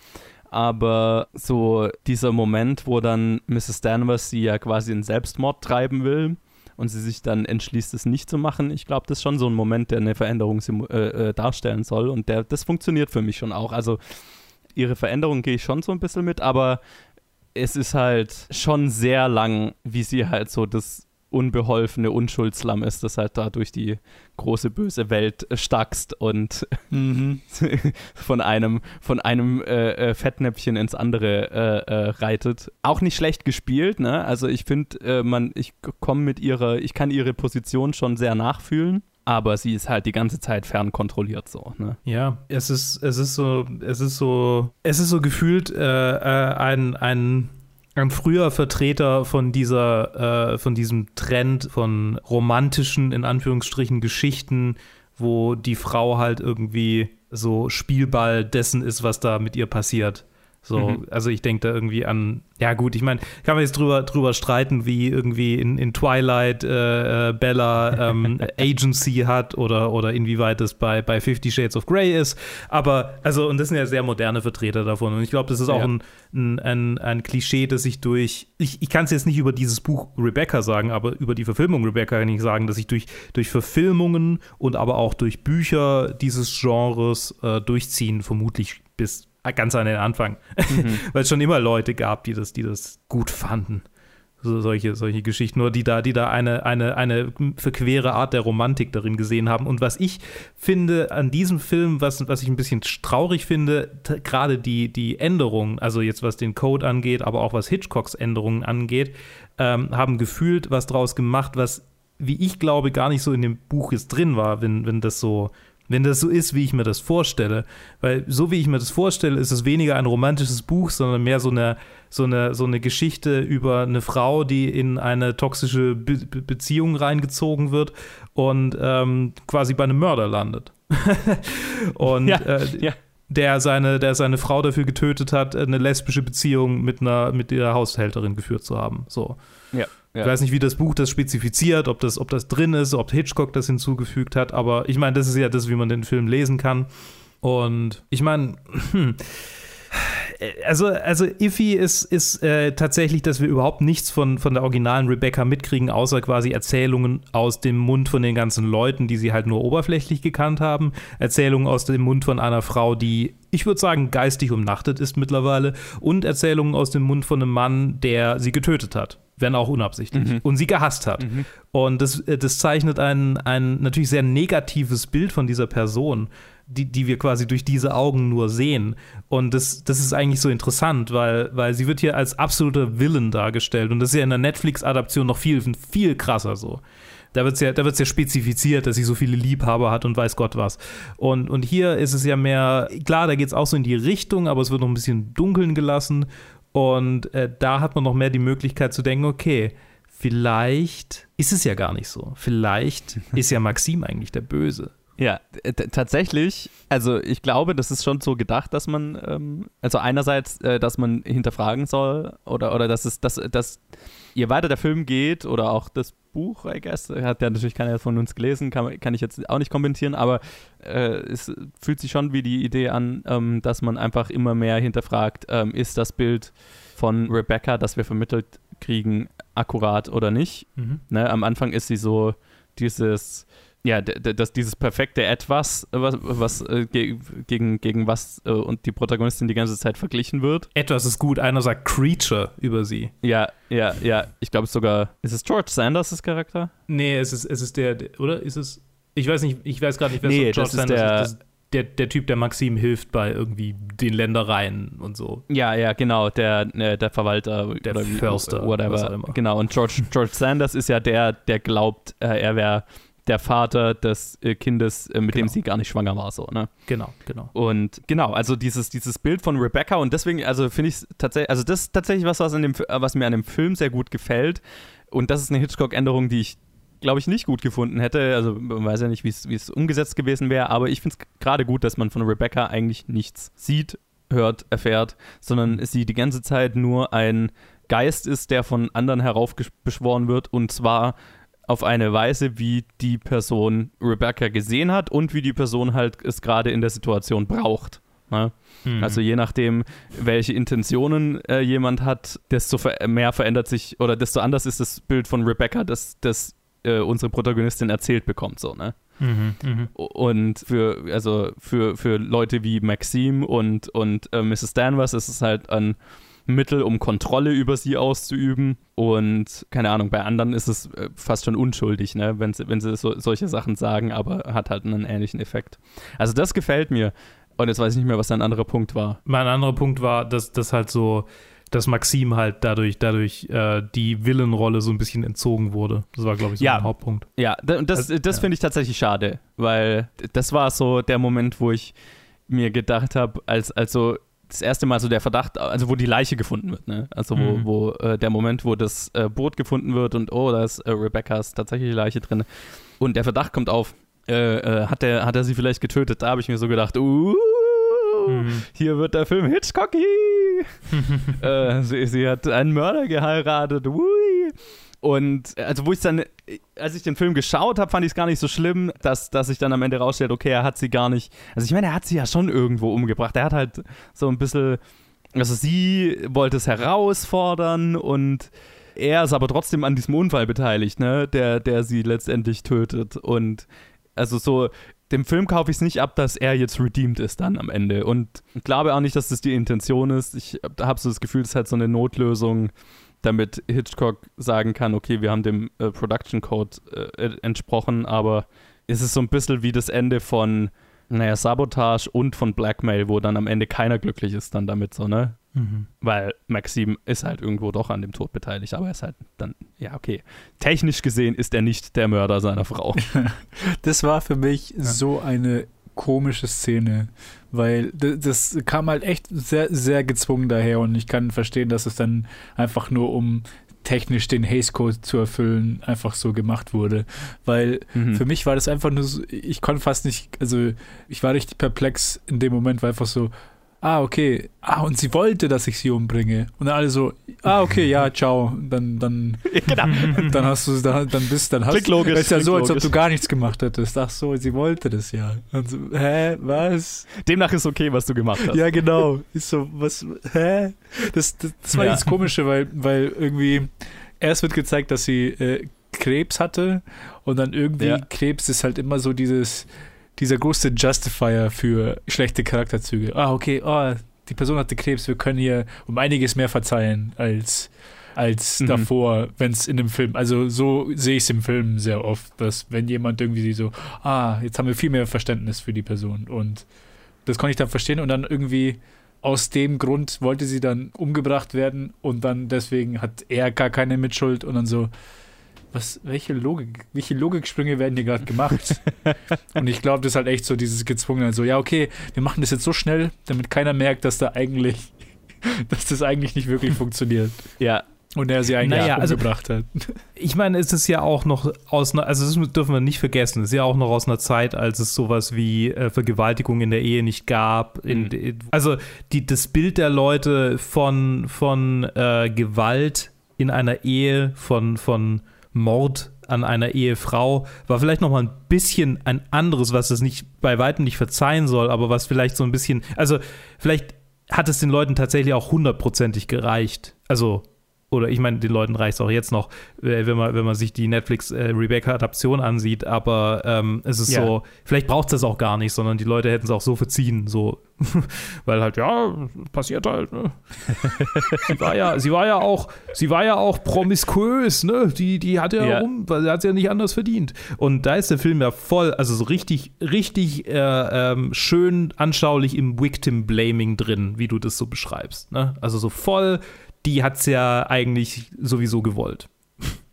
aber so dieser Moment, wo dann Mrs. Danvers sie ja quasi in Selbstmord treiben will und sie sich dann entschließt, es nicht zu machen. Ich glaube, das ist schon so ein Moment, der eine Veränderung äh, äh, darstellen soll und der, das funktioniert für mich schon auch. Also ihre Veränderung gehe ich schon so ein bisschen mit, aber es ist halt schon sehr lang, wie sie halt so das unbeholfene Unschuldslamm ist, das halt da durch die große böse Welt stackst und mhm. von einem von einem äh, äh, Fettnäpfchen ins andere äh, äh, reitet. Auch nicht schlecht gespielt, ne? Also ich finde, äh, man, ich komme mit ihrer, ich kann ihre Position schon sehr nachfühlen aber sie ist halt die ganze Zeit fernkontrolliert so. Ne?
Ja, es ist, es ist so, es ist so, es ist so gefühlt äh, äh, ein, ein früher Vertreter von dieser, äh, von diesem Trend von romantischen, in Anführungsstrichen, Geschichten, wo die Frau halt irgendwie so Spielball dessen ist, was da mit ihr passiert. So, mhm. also ich denke da irgendwie an, ja gut, ich meine, kann man jetzt drüber, drüber streiten, wie irgendwie in, in Twilight äh, äh Bella ähm, Agency hat oder, oder inwieweit das bei, bei Fifty Shades of Grey ist. Aber, also, und das sind ja sehr moderne Vertreter davon. Und ich glaube, das ist auch ja. ein, ein, ein, ein, Klischee, das sich durch, ich, ich kann es jetzt nicht über dieses Buch Rebecca sagen, aber über die Verfilmung Rebecca kann ich sagen, dass sich durch, durch Verfilmungen und aber auch durch Bücher dieses Genres äh, durchziehen, vermutlich bis ganz an den Anfang. Mhm. Weil es schon immer Leute gab, die das, die das gut fanden. So, solche, solche Geschichten, nur die da, die da eine, eine, eine verquere Art der Romantik darin gesehen haben. Und was ich finde an diesem Film, was, was ich ein bisschen traurig finde, gerade die, die Änderungen, also jetzt was den Code angeht, aber auch was Hitchcocks Änderungen angeht, ähm, haben gefühlt was draus gemacht, was, wie ich glaube, gar nicht so in dem Buch jetzt drin war, wenn, wenn das so wenn das so ist, wie ich mir das vorstelle. Weil so wie ich mir das vorstelle, ist es weniger ein romantisches Buch, sondern mehr so eine, so eine, so eine Geschichte über eine Frau, die in eine toxische Be Beziehung reingezogen wird und ähm, quasi bei einem Mörder landet. und ja, äh, ja. Der, seine, der seine Frau dafür getötet hat, eine lesbische Beziehung mit einer mit ihrer Haushälterin geführt zu haben. So.
Ja.
Ja. Ich weiß nicht, wie das Buch das spezifiziert, ob das, ob das drin ist, ob Hitchcock das hinzugefügt hat, aber ich meine, das ist ja das, wie man den Film lesen kann. Und ich meine, also, also Iffy ist, ist äh, tatsächlich, dass wir überhaupt nichts von, von der originalen Rebecca mitkriegen, außer quasi Erzählungen aus dem Mund von den ganzen Leuten, die sie halt nur oberflächlich gekannt haben. Erzählungen aus dem Mund von einer Frau, die, ich würde sagen, geistig umnachtet ist mittlerweile. Und Erzählungen aus dem Mund von einem Mann, der sie getötet hat wenn auch unabsichtlich, mhm. und sie gehasst hat. Mhm. Und das, äh, das zeichnet ein, ein natürlich sehr negatives Bild von dieser Person die, die wir quasi durch diese Augen nur sehen. Und das, das ist eigentlich so interessant, weil, weil sie wird hier als absoluter Villain dargestellt. Und das ist ja in der Netflix-Adaption noch viel, viel krasser so. Da wird es ja, ja spezifiziert, dass sie so viele Liebhaber hat und weiß Gott was. Und, und hier ist es ja mehr, klar, da geht es auch so in die Richtung, aber es wird noch ein bisschen dunkeln gelassen. Und äh, da hat man noch mehr die Möglichkeit zu denken, okay, vielleicht ist es ja gar nicht so. Vielleicht ist ja Maxim eigentlich der Böse.
Ja, tatsächlich, also ich glaube, das ist schon so gedacht, dass man, ähm, also einerseits, äh, dass man hinterfragen soll oder, oder dass es, dass, dass je weiter der Film geht oder auch das Buch, I guess, hat ja natürlich keiner von uns gelesen, kann, kann ich jetzt auch nicht kommentieren, aber äh, es fühlt sich schon wie die Idee an, ähm, dass man einfach immer mehr hinterfragt, ähm, ist das Bild von Rebecca, das wir vermittelt kriegen, akkurat oder nicht. Mhm. Ne, am Anfang ist sie so dieses ja, dass dieses perfekte Etwas, was, was äh, gegen, gegen was äh, und die Protagonistin die ganze Zeit verglichen wird.
Etwas ist gut, einer sagt Creature über sie.
Ja, ja, ja. Ich glaube sogar, ist es George Sanders das Charakter?
Nee, es ist, es ist der, oder? Ist es. Ich weiß nicht, ich weiß gerade nicht, wer
nee, George Sanders der,
ist. Der, der Typ, der Maxim hilft bei irgendwie den Ländereien und so.
Ja, ja, genau, der, äh, der Verwalter,
der Förster,
whatever. Genau, und George, George Sanders ist ja der, der glaubt, äh, er wäre der Vater des äh, Kindes, äh, mit genau. dem sie gar nicht schwanger war, so, ne?
Genau, genau.
Und genau, also dieses, dieses Bild von Rebecca und deswegen, also finde ich tatsächlich, also das ist tatsächlich was, was, in dem, was mir an dem Film sehr gut gefällt. Und das ist eine Hitchcock-Änderung, die ich glaube ich, nicht gut gefunden hätte. Also man weiß ja nicht, wie es umgesetzt gewesen wäre, aber ich finde es gerade gut, dass man von Rebecca eigentlich nichts sieht, hört, erfährt, sondern sie die ganze Zeit nur ein Geist ist, der von anderen heraufbeschworen wird und zwar auf eine Weise, wie die Person Rebecca gesehen hat und wie die Person halt es gerade in der Situation braucht. Ne? Mhm. Also je nachdem, welche Intentionen äh, jemand hat, desto ver mehr verändert sich oder desto anders ist das Bild von Rebecca, das, das äh, unsere Protagonistin erzählt bekommt, so, ne?
Mhm, mhm.
Und für, also für, für Leute wie Maxime und, und äh, Mrs. Danvers ist es halt ein Mittel, um Kontrolle über sie auszuüben. Und keine Ahnung, bei anderen ist es äh, fast schon unschuldig, ne? wenn sie, wenn sie so, solche Sachen sagen, aber hat halt einen ähnlichen Effekt. Also das gefällt mir. Und jetzt weiß ich nicht mehr, was dein anderer Punkt war.
Mein anderer Punkt war, dass das halt so, dass Maxim halt dadurch, dadurch äh, die Villenrolle so ein bisschen entzogen wurde. Das war, glaube ich, so
Ja.
mein Hauptpunkt.
Ja, und das,
Also,
das
ja.
finde ich tatsächlich schade, weil das war so der Moment, wo ich mir gedacht habe, als also das erste Mal so der Verdacht, also wo die Leiche gefunden wird, ne? Also wo,
Mhm.
wo äh, der Moment, wo das äh, Boot gefunden wird und oh, da ist äh, Rebecca's tatsächliche Leiche drin und der Verdacht kommt auf, äh, äh, hat, der, hat er sie vielleicht getötet? Da habe ich mir so gedacht, uh,
Mhm.
hier wird der Film Hitchcocky. äh, sie, sie hat einen Mörder geheiratet. Ui. Und also wo ich dann, als ich den Film geschaut habe, fand ich es gar nicht so schlimm, dass, dass sich dann am Ende rausstellt, okay, er hat sie gar nicht. Also ich meine, er hat sie ja schon irgendwo umgebracht. Er hat halt so ein bisschen, also sie wollte es herausfordern und er ist aber trotzdem an diesem Unfall beteiligt, ne, der, der sie letztendlich tötet. Und also so, dem Film kaufe ich es nicht ab, dass er jetzt redeemed ist dann am Ende. Und ich glaube auch nicht, dass das die Intention ist. Ich habe so das Gefühl, es ist halt so eine Notlösung, damit Hitchcock sagen kann, okay, wir haben dem äh, Production Code äh, entsprochen, aber es ist so ein bisschen wie das Ende von, naja, Sabotage und von Blackmail, wo dann am Ende keiner glücklich ist dann damit so, ne?
Mhm.
Weil Maxim ist halt irgendwo doch an dem Tod beteiligt, aber er ist halt dann, ja, okay. Technisch gesehen ist er nicht der Mörder seiner Frau.
Das war für mich so eine komische Szene, weil das kam halt echt sehr, sehr gezwungen daher und ich kann verstehen, dass es dann einfach nur um technisch den Haze Code zu erfüllen, einfach so gemacht wurde. Weil
Mhm.
für mich war das einfach nur so, ich konnte fast nicht, also ich war richtig perplex in dem Moment, war einfach so, ah, okay, ah, und sie wollte, dass ich sie umbringe. Und dann alle so, ah, okay, ja, ciao. Dann, dann,
genau.
dann hast du, dann, dann bist, dann hast
Klingt logisch,
Das ist ja so, als ob du gar nichts gemacht hättest. Ach so, sie wollte das ja. So, hä, was?
Demnach ist okay, was du gemacht hast.
Ja, genau. Ist so, was, hä? Das, das, das war
Ja.
das Komische, weil, weil irgendwie erst wird gezeigt, dass sie äh, Krebs hatte und dann irgendwie
Ja.
Krebs ist halt immer so dieses, dieser große Justifier für schlechte Charakterzüge. Ah, okay, oh, die Person hatte Krebs, wir können ihr um einiges mehr verzeihen als als
Mhm.
davor, wenn es in dem Film, also so sehe ich es im Film sehr oft, dass wenn jemand irgendwie so, ah, jetzt haben wir viel mehr Verständnis für die Person und das konnte ich dann verstehen und dann irgendwie aus dem Grund wollte sie dann umgebracht werden und dann deswegen hat er gar keine Mitschuld und dann so, was, welche Logik, welche Logiksprünge werden hier gerade gemacht? und ich glaube, das ist halt echt so dieses gezwungene, so, ja, okay, wir machen das jetzt so schnell, damit keiner merkt, dass da eigentlich, dass das eigentlich nicht wirklich funktioniert
Ja,
und er sie eigentlich
Naja, also-
umgebracht hat.
Ich meine, es ist ja auch noch aus einer, also das dürfen wir nicht vergessen, es ist ja auch noch aus einer Zeit, als es sowas wie äh, Vergewaltigung in der Ehe nicht gab. In,
Mhm.
in- also die, das Bild der Leute von, von äh, Gewalt in einer Ehe, von, von Mord an einer Ehefrau, war vielleicht noch mal ein bisschen ein anderes, was es nicht bei weitem nicht verzeihen soll, aber was vielleicht so ein bisschen, also vielleicht hat es den Leuten tatsächlich auch hundertprozentig gereicht. Also oder ich meine, den Leuten reicht es auch jetzt noch, äh, wenn man, wenn man sich die Netflix-Rebecca-Adaption ansieht, aber ähm, es ist
Ja.
so, vielleicht braucht es das auch gar nicht, sondern die Leute hätten es auch so verziehen, so, weil halt, ja, passiert halt, ne? sie war ja, sie war ja auch, sie war ja auch promiskuös, ne? Die, die hat ja,
Ja.
rum, weil sie hat ja nicht anders verdient. Und da ist der Film ja voll, also so richtig, richtig äh, ähm, schön anschaulich im Victim-Blaming drin, wie du das so beschreibst, ne? Also so voll, die hat's ja eigentlich sowieso gewollt.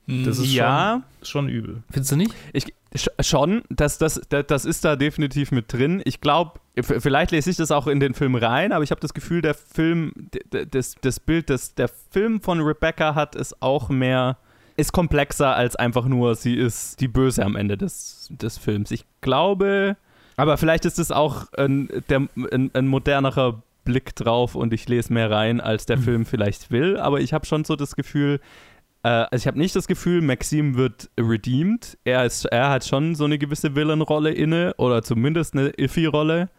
Das ist
ja.
schon, schon übel. Findest du nicht?
Ich, sch- schon, das, das, das, das ist da definitiv mit drin. Ich glaube, vielleicht lese ich das auch in den Film rein, aber ich habe das Gefühl, der Film, das, das Bild, das der Film von Rebecca hat, ist auch mehr, ist komplexer als einfach nur, sie ist die Böse am Ende des, des Films. Ich glaube, aber vielleicht ist es auch ein, der, ein, ein modernerer Blick drauf und ich lese mehr rein, als der Film vielleicht will, aber ich habe schon so das Gefühl, äh, also ich habe nicht das Gefühl, Maxim wird redeemed. Er, ist, er hat schon so eine gewisse Villain-Rolle inne oder zumindest eine Iffy-Rolle.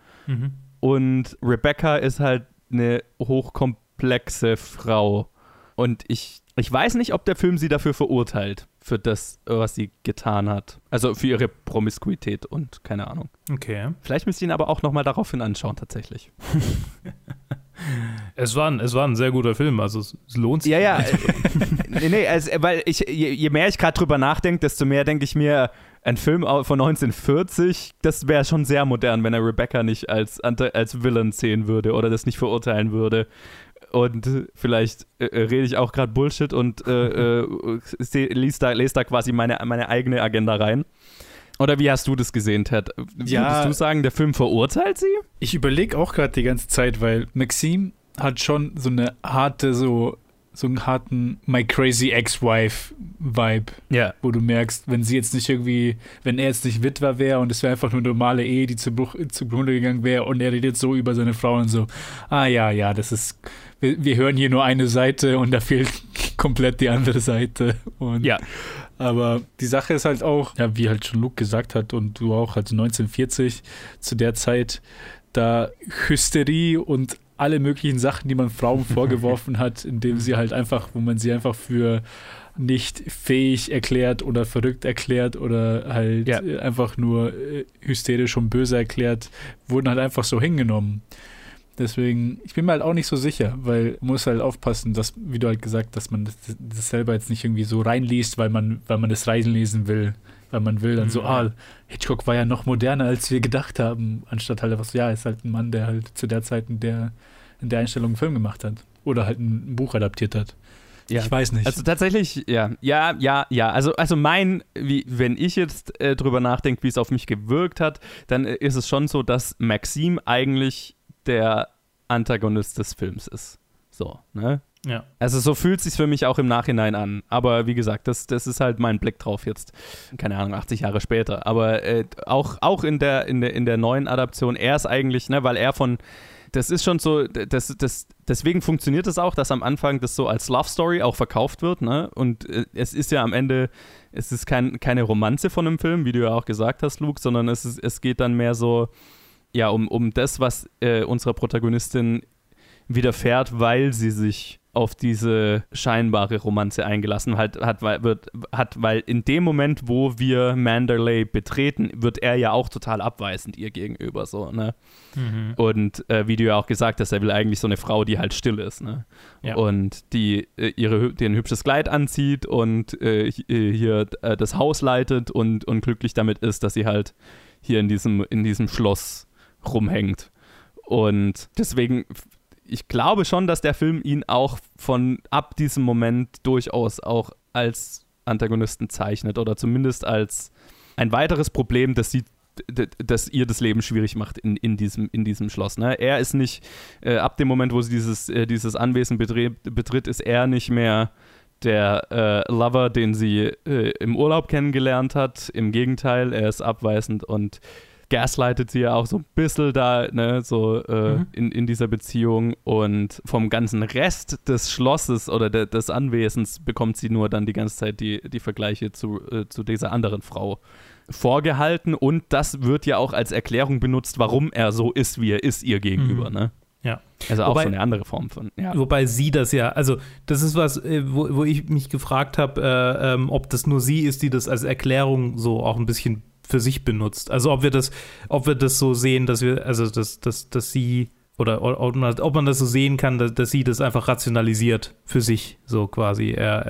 Und Rebecca ist halt eine hochkomplexe Frau. Und ich, ich weiß nicht, ob der Film sie dafür verurteilt. Für das, was sie getan hat. Also für ihre Promiskuität und keine Ahnung.
Okay.
Vielleicht müsst ihr ihn aber auch nochmal daraufhin anschauen, tatsächlich.
Es war, ein, es war ein sehr guter Film, also es, es lohnt sich.
Ja, ja. nee, nee, also, weil ich, je, je mehr ich gerade drüber nachdenke, desto mehr denke ich mir, ein Film von 1940, das wäre schon sehr modern, wenn er Rebecca nicht als, als Villain sehen würde oder das nicht verurteilen würde. Und vielleicht äh, äh, rede ich auch gerade Bullshit und äh, äh, lies da, lese da quasi meine, meine eigene Agenda rein. Oder wie hast du das gesehen, Ted?
Ja.
Würdest du sagen, der Film verurteilt sie?
Ich überlege auch gerade die ganze Zeit, weil Maxim hat schon so eine harte, so, so einen harten My Crazy Ex-Wife-Vibe,
Ja.
wo du merkst, wenn sie jetzt nicht irgendwie, wenn er jetzt nicht Witwer wäre und es wäre einfach nur eine normale Ehe, die zu Bruch, zugrunde gegangen wäre und er redet so über seine Frau und so, ah ja, ja, das ist, wir, wir hören hier nur eine Seite und da fehlt komplett die andere Seite. Und
Ja.
aber die Sache ist halt auch, ja, wie halt schon Luke gesagt hat und du auch, also 1940, zu der Zeit, da Hysterie und alle möglichen Sachen, die man Frauen vorgeworfen hat, indem sie halt einfach, wo man sie einfach für nicht fähig erklärt oder verrückt erklärt oder halt
Ja.
einfach nur äh, hysterisch und böse erklärt, wurden halt einfach so hingenommen. Deswegen, ich bin mir halt auch nicht so sicher, weil man muss halt aufpassen, dass, wie du halt gesagt, dass man das, das selber jetzt nicht irgendwie so reinliest, weil man, weil man das reinlesen will. Weil man will dann so,
Mhm.
ah, Hitchcock war ja noch moderner, als wir gedacht haben, anstatt halt einfach so, ja, ist halt ein Mann, der halt zu der Zeit in der, in der Einstellung einen Film gemacht hat. Oder halt ein, ein Buch adaptiert hat.
Ja.
Ich weiß nicht.
Also tatsächlich, ja, ja, ja, ja. Also, also mein, wie, wenn ich jetzt äh, drüber nachdenke, wie es auf mich gewirkt hat, dann äh, ist es schon so, dass Maxim eigentlich der Antagonist des Films ist. So, ne?
Ja.
Also so fühlt es sich für mich auch im Nachhinein an. Aber wie gesagt, das, das ist halt mein Blick drauf jetzt. Keine Ahnung, 80 Jahre später. Aber äh, auch, auch in, der, in, der, in der neuen Adaption, er ist eigentlich, ne, weil er von, das ist schon so, das, das, deswegen funktioniert es auch, dass am Anfang das so als Love Story auch verkauft wird, ne? Und äh, es ist ja am Ende, es ist kein, keine Romanze von einem Film, wie du ja auch gesagt hast, Luke, sondern es, ist, es geht dann mehr so, ja, um, um das, was äh, unserer Protagonistin widerfährt, weil sie sich auf diese scheinbare Romanze eingelassen hat, hat, weil, wird, hat, weil in dem Moment, wo wir Manderley betreten, wird er ja auch total abweisend ihr gegenüber, so, ne?
Mhm.
Und äh, wie du ja auch gesagt hast, er will eigentlich so eine Frau, die halt still ist, ne?
Ja.
Und die äh, ihre, die ein hübsches Kleid anzieht und äh, äh, hier äh, das Haus leitet und, und glücklich damit ist, dass sie halt hier in diesem, in diesem Schloss rumhängt. Und deswegen, ich glaube schon, dass der Film ihn auch von ab diesem Moment durchaus auch als Antagonisten zeichnet oder zumindest als ein weiteres Problem, das sie d- das ihr das Leben schwierig macht in, in, diesem, in diesem Schloss. Ne? Er ist nicht, äh, ab dem Moment, wo sie dieses, äh, dieses Anwesen betritt, betritt, ist er nicht mehr der äh, Lover, den sie äh, im Urlaub kennengelernt hat. Im Gegenteil, er ist abweisend und gaslightet sie ja auch so ein bisschen da, ne, so äh,
Mhm.
in, in dieser Beziehung. Und vom ganzen Rest des Schlosses oder de, des Anwesens bekommt sie nur dann die ganze Zeit die, die Vergleiche zu, äh, zu dieser anderen Frau vorgehalten. Und das wird ja auch als Erklärung benutzt, warum er so ist, wie er ist, ihr gegenüber.
Mhm.
Ne?
Ja.
Also auch
Wobei-
so eine andere Form von. Ja.
Wobei sie das ja, also das ist was, äh, wo, wo ich mich gefragt habe, äh, ähm, ob das nur sie ist, die das als Erklärung so auch ein bisschen für sich benutzt. Also ob wir das, ob wir das so sehen, dass wir, also dass, dass, dass sie oder ob man, das so sehen kann, dass, dass sie das einfach rationalisiert für sich, so quasi. Er,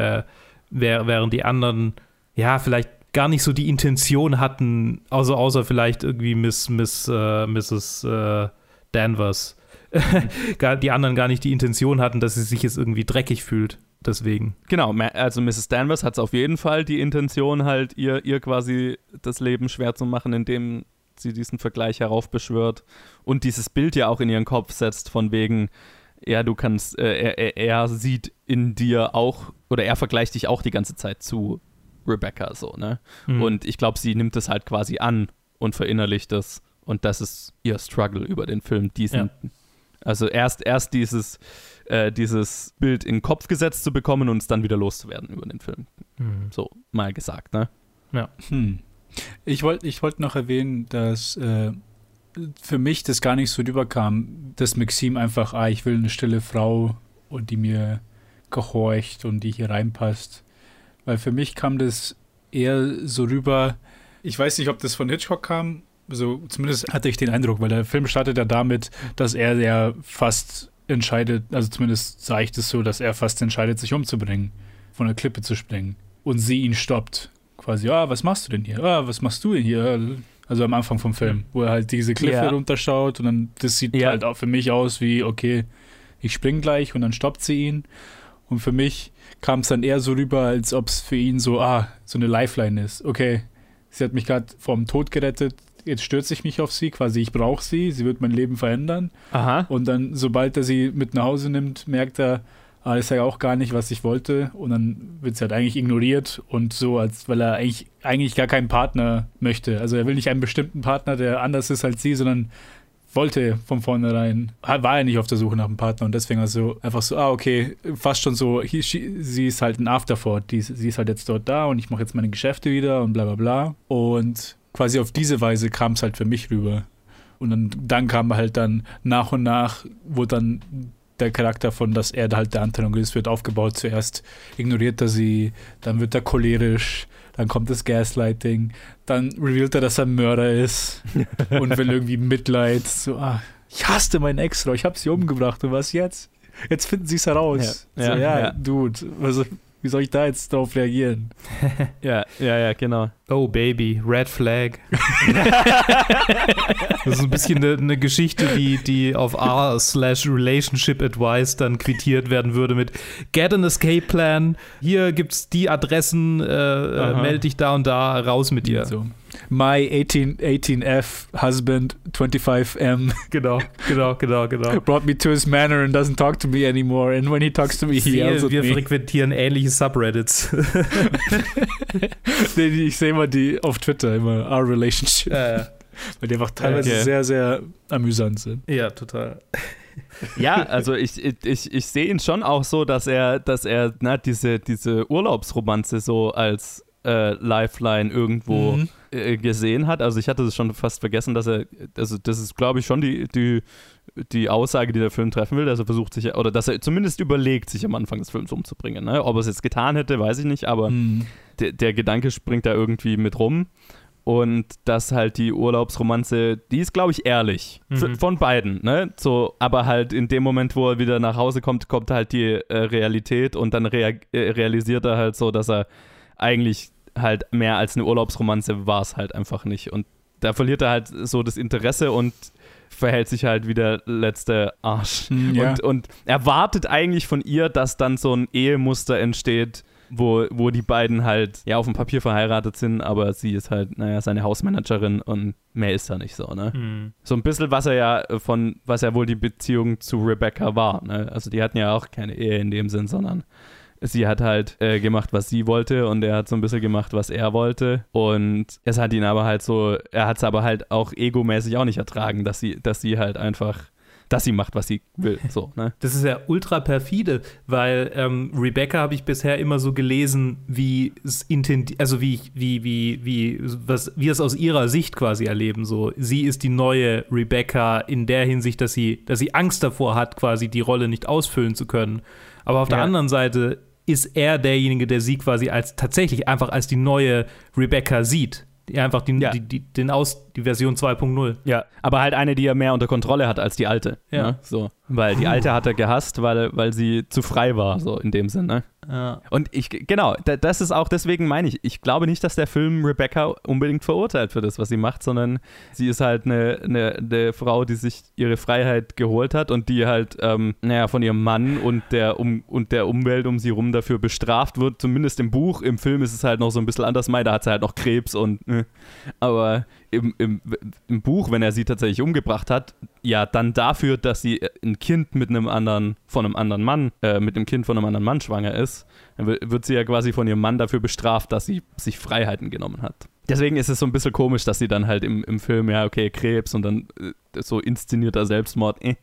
wär- während die anderen, ja, vielleicht gar nicht so die Intention hatten, außer, außer vielleicht irgendwie Miss, Miss, äh, Mrs. Äh, Danvers. die anderen gar nicht die Intention hatten, dass sie sich jetzt irgendwie dreckig fühlt. Deswegen.
Genau, also Mrs. Danvers hat es auf jeden Fall die Intention, halt ihr, ihr quasi das Leben schwer zu machen, indem sie diesen Vergleich heraufbeschwört und dieses Bild ja auch in ihren Kopf setzt, von wegen, ja, du kannst, äh, er, er, sieht in dir auch, oder er vergleicht dich auch die ganze Zeit zu Rebecca, so, ne?
Mhm.
Und ich glaube, sie nimmt es halt quasi an und verinnerlicht es. Und das ist ihr Struggle über den Film. Diesen, Also erst, erst dieses, äh, dieses Bild in den Kopf gesetzt zu bekommen und es dann wieder loszuwerden über den Film.
Mhm.
So mal gesagt, ne?
Hm. Ich wollte ich wollt noch erwähnen, dass äh, für mich das gar nicht so rüberkam, dass Maxim einfach, ah, ich will eine stille Frau und die mir gehorcht und die hier reinpasst. weil für mich kam das eher so rüber. Ich weiß nicht, ob das von Hitchcock kam. So, zumindest hatte ich den Eindruck, weil der Film startet ja damit, dass er ja fast entscheidet, also zumindest sah ich das so, dass er fast entscheidet, sich umzubringen, von der Klippe zu springen. Und sie ihn stoppt. Quasi, ah, was machst du denn hier? Ah, was machst du denn hier? Also am Anfang vom Film, wo er halt diese Klippe
Ja.
runterschaut und dann, das sieht
Ja.
halt auch für mich aus wie, okay, ich spring gleich und dann stoppt sie ihn. Und für mich kam es dann eher so rüber, als ob es für ihn so, ah, so eine Lifeline ist. Okay, sie hat mich gerade vom Tod gerettet, jetzt stürze ich mich auf sie, quasi ich brauche sie, sie wird mein Leben verändern.
Aha.
Und dann, sobald er sie mit nach Hause nimmt, merkt er, ah, ist ja auch gar nicht, was ich wollte. Und dann wird sie halt eigentlich ignoriert und so, als weil er eigentlich, eigentlich gar keinen Partner möchte. Also er will nicht einen bestimmten Partner, der anders ist als sie, sondern wollte von vornherein, war er nicht auf der Suche nach einem Partner und deswegen also einfach so, ah, okay, fast schon so, he, she, sie ist halt ein Afterthought, die, sie ist halt jetzt dort da und ich mache jetzt meine Geschäfte wieder und bla bla bla. Und quasi auf diese Weise kam es halt für mich rüber. Und dann, dann kam halt dann nach und nach, wo dann der Charakter von, dass er halt der Antagonist wird, aufgebaut. Zuerst ignoriert er sie, dann wird er cholerisch, dann kommt das Gaslighting, dann revealt er, dass er ein Mörder ist und will irgendwie Mitleid. So, ah, ich hasste meinen Ex, ich habe sie umgebracht und was jetzt? Jetzt finden sie es heraus.
Ja,
so,
ja,
ja,
ja.
Dude, also, wie soll ich da jetzt drauf reagieren?
Ja, ja, ja, genau.
Oh Baby, Red Flag. das ist ein bisschen eine, eine Geschichte, die, die auf R slash Relationship Advice dann quittiert werden würde mit Get an Escape Plan. Hier gibt's die Adressen, äh, äh, melde dich da und da, raus mit dir.
So. My 18, 18F husband 25M
Genau, genau, genau, genau.
brought me to his manor and doesn't talk to me anymore. And when he talks to me, he yells
Wir,
at
wir
me.
frequentieren ähnliche Subreddits.
Nee, ich sehe immer die auf Twitter, immer our relationship,
äh,
weil die einfach teilweise
Okay.
sehr, sehr amüsant sind.
ja, total.
Ja, also ich, ich, ich, ich sehe ihn schon auch so, dass er, dass er na, diese, diese Urlaubsromanze so als äh, Lifeline irgendwo
Mhm.
Äh, gesehen hat. Also ich hatte es schon fast vergessen, dass er, also das ist glaube ich schon die, die, die Aussage, die der Film treffen will, dass er versucht sich, oder dass er zumindest überlegt, sich am Anfang des Films umzubringen. Ne? Ob er es jetzt getan hätte, weiß ich nicht, aber
Mhm.
der, der Gedanke springt da irgendwie mit rum. Und dass halt die Urlaubsromanze, die ist, glaube ich, ehrlich.
Mhm.
Von beiden, ne? So, aber halt in dem Moment, wo er wieder nach Hause kommt, kommt halt die äh, Realität und dann rea äh, realisiert er halt so, dass er eigentlich halt mehr als eine Urlaubsromanze war es halt einfach nicht. Und da verliert er halt so das Interesse und verhält sich halt wie der letzte Arsch.
Mhm, ja.
Und, und erwartet eigentlich von ihr, dass dann so ein Ehemuster entsteht, wo, wo die beiden halt ja auf dem Papier verheiratet sind, aber sie ist halt, naja, seine Hausmanagerin und mehr ist da nicht so, ne?
Hm.
So ein bisschen, was er ja von, was ja wohl die Beziehung zu Rebecca war, ne? Also die hatten ja auch keine Ehe in dem Sinn, sondern sie hat halt äh, gemacht, was sie wollte und er hat so ein bisschen gemacht, was er wollte und es hat ihn aber halt so, er hat es aber halt auch egomäßig auch nicht ertragen, dass sie, dass sie halt einfach, dass sie macht, was sie will, so, ne?
Das ist ja ultra perfide, weil ähm, Rebecca habe ich bisher immer so gelesen, wie es intendiert, also wie, wie, wie, wie, was wir es aus ihrer Sicht quasi erleben. So, sie ist die neue Rebecca in der Hinsicht, dass sie, dass sie Angst davor hat, quasi die Rolle nicht ausfüllen zu können. Aber auf der
Ja.
anderen Seite ist er derjenige, der sie quasi als tatsächlich einfach als die neue Rebecca sieht. Die einfach die,
Ja.
die, die, den Aus, die Version 2.0.
Ja, aber halt eine, die er mehr unter Kontrolle hat als die alte.
Ja.
Ne? So. Weil die alte hat er gehasst, weil, weil sie zu frei war, so in dem Sinn, ne? Und ich, genau, da, das ist auch, deswegen meine ich, ich glaube nicht, dass der Film Rebecca unbedingt verurteilt für das, was sie macht, sondern sie ist halt eine, eine, eine Frau, die sich ihre Freiheit geholt hat und die halt, ähm, naja, von ihrem Mann und der, um, und der Umwelt um sie rum dafür bestraft wird, zumindest im Buch. Im Film ist es halt noch so ein bisschen anders, Mai, da hat sie halt noch Krebs und, äh, aber im, im, im Buch, wenn er sie tatsächlich umgebracht hat, ja, dann dafür, dass sie ein Kind mit einem anderen, von einem anderen Mann, äh, mit einem Kind von einem anderen Mann schwanger ist, dann wi- wird sie ja quasi von ihrem Mann dafür bestraft, dass sie sich Freiheiten genommen hat. Deswegen ist es so ein bisschen komisch, dass sie dann halt im, im Film, ja, okay, Krebs und dann äh, so inszenierter Selbstmord, eh.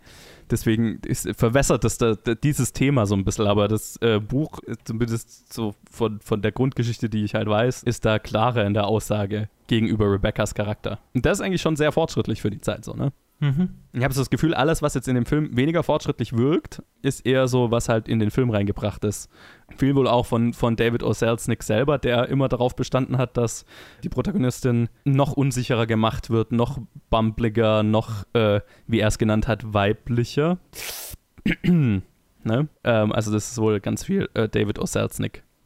Deswegen ist, verwässert das da, dieses Thema so ein bisschen, aber das äh, Buch, zumindest so von, von der Grundgeschichte, die ich halt weiß, ist da klarer in der Aussage gegenüber Rebeccas Charakter. Und das ist eigentlich schon sehr fortschrittlich für die Zeit so, ne?
Mhm.
Ich habe so das Gefühl, alles, was jetzt in dem Film weniger fortschrittlich wirkt, ist eher so, was halt in den Film reingebracht ist. Viel wohl auch von, von David O. Selber, der immer darauf bestanden hat, dass die Protagonistin noch unsicherer gemacht wird, noch bumbliger, noch, äh, wie er es genannt hat, weiblicher. ne? ähm, also das ist wohl ganz viel äh, David O.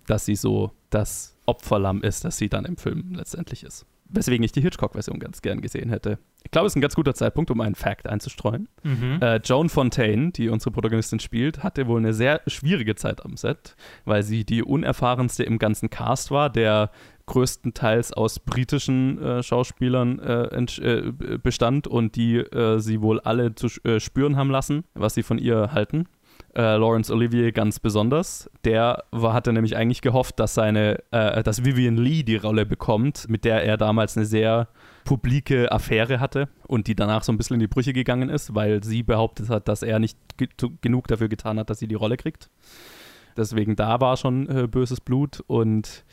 Dass sie so das Opferlamm ist, das sie dann im Film letztendlich ist. Weswegen ich die Hitchcock-Version ganz gern gesehen hätte. Ich glaube, es ist ein ganz guter Zeitpunkt, um einen Fact einzustreuen.
Mhm.
Äh, Joan Fontaine, die unsere Protagonistin spielt, hatte wohl eine sehr schwierige Zeit am Set, weil sie die unerfahrenste im ganzen Cast war, der größtenteils aus britischen äh, Schauspielern äh, äh, bestand und die äh, sie wohl alle zu äh, spüren haben lassen, was sie von ihr halten. Äh, Laurence Olivier ganz besonders. Der war, hatte nämlich eigentlich gehofft, dass seine, äh, dass Vivian Lee die Rolle bekommt, mit der er damals eine sehr publike Affäre hatte und die danach so ein bisschen in die Brüche gegangen ist, weil sie behauptet hat, dass er nicht ge genug dafür getan hat, dass sie die Rolle kriegt. Deswegen da war schon äh, böses Blut und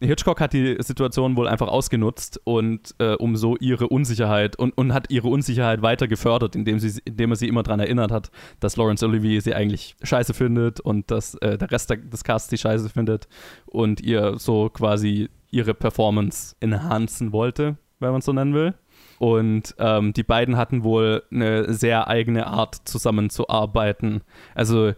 Hitchcock hat die Situation wohl einfach ausgenutzt und äh, um so ihre Unsicherheit und, und hat ihre Unsicherheit weiter gefördert, indem, sie, indem er sie immer daran erinnert hat, dass Laurence Olivier sie eigentlich scheiße findet und dass äh, der Rest des Casts sie scheiße findet und ihr so quasi ihre Performance enhancen wollte, wenn man es so nennen will. Und ähm, die beiden hatten wohl eine sehr eigene Art zusammenzuarbeiten. Also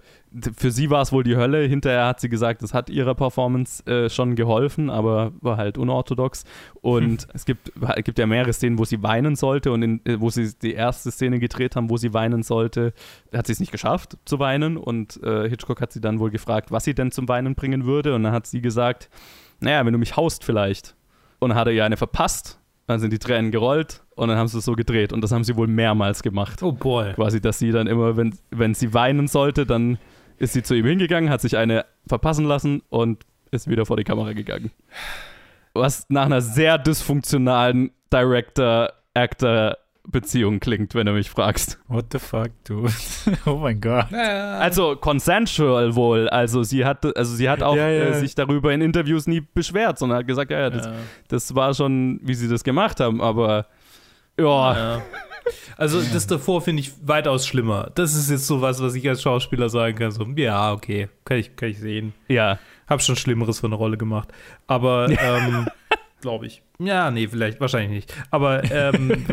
für sie war es wohl die Hölle. Hinterher hat sie gesagt, es hat ihrer Performance äh, schon geholfen, aber war halt unorthodox. Und es gibt, gibt ja mehrere Szenen, wo sie weinen sollte und in, äh, wo sie die erste Szene gedreht haben, wo sie weinen sollte, hat sie es nicht geschafft zu weinen. Und äh, Hitchcock hat sie dann wohl gefragt, was sie denn zum Weinen bringen würde. Und dann hat sie gesagt, naja, wenn du mich haust vielleicht. Und dann hat er ihr eine verpasst. Dann sind die Tränen gerollt und dann haben sie es so gedreht. Und das haben sie wohl mehrmals gemacht.
Oh boy.
Quasi, dass sie dann immer, wenn, wenn sie weinen sollte, dann ist sie zu ihm hingegangen, hat sich eine verpassen lassen und ist wieder vor die Kamera gegangen. Was nach einer sehr dysfunktionalen Director-Actor-Beziehung klingt, wenn du mich fragst.
What the fuck, dude? oh mein Gott.
Also consensual wohl. Also sie hat, also sie hat auch
Ja, ja.
Äh, sich darüber in Interviews nie beschwert, sondern hat gesagt, ja, ja, das, das war schon, wie sie das gemacht haben, aber ja,
Ja. Also das davor finde ich weitaus schlimmer. Das ist jetzt so was, was ich als Schauspieler sagen kann. So, ja, okay, kann ich, kann ich sehen.
ja.
Hab schon Schlimmeres für eine Rolle gemacht. Aber, ähm, glaube ich. Ja, nee, vielleicht, wahrscheinlich nicht. Aber ähm,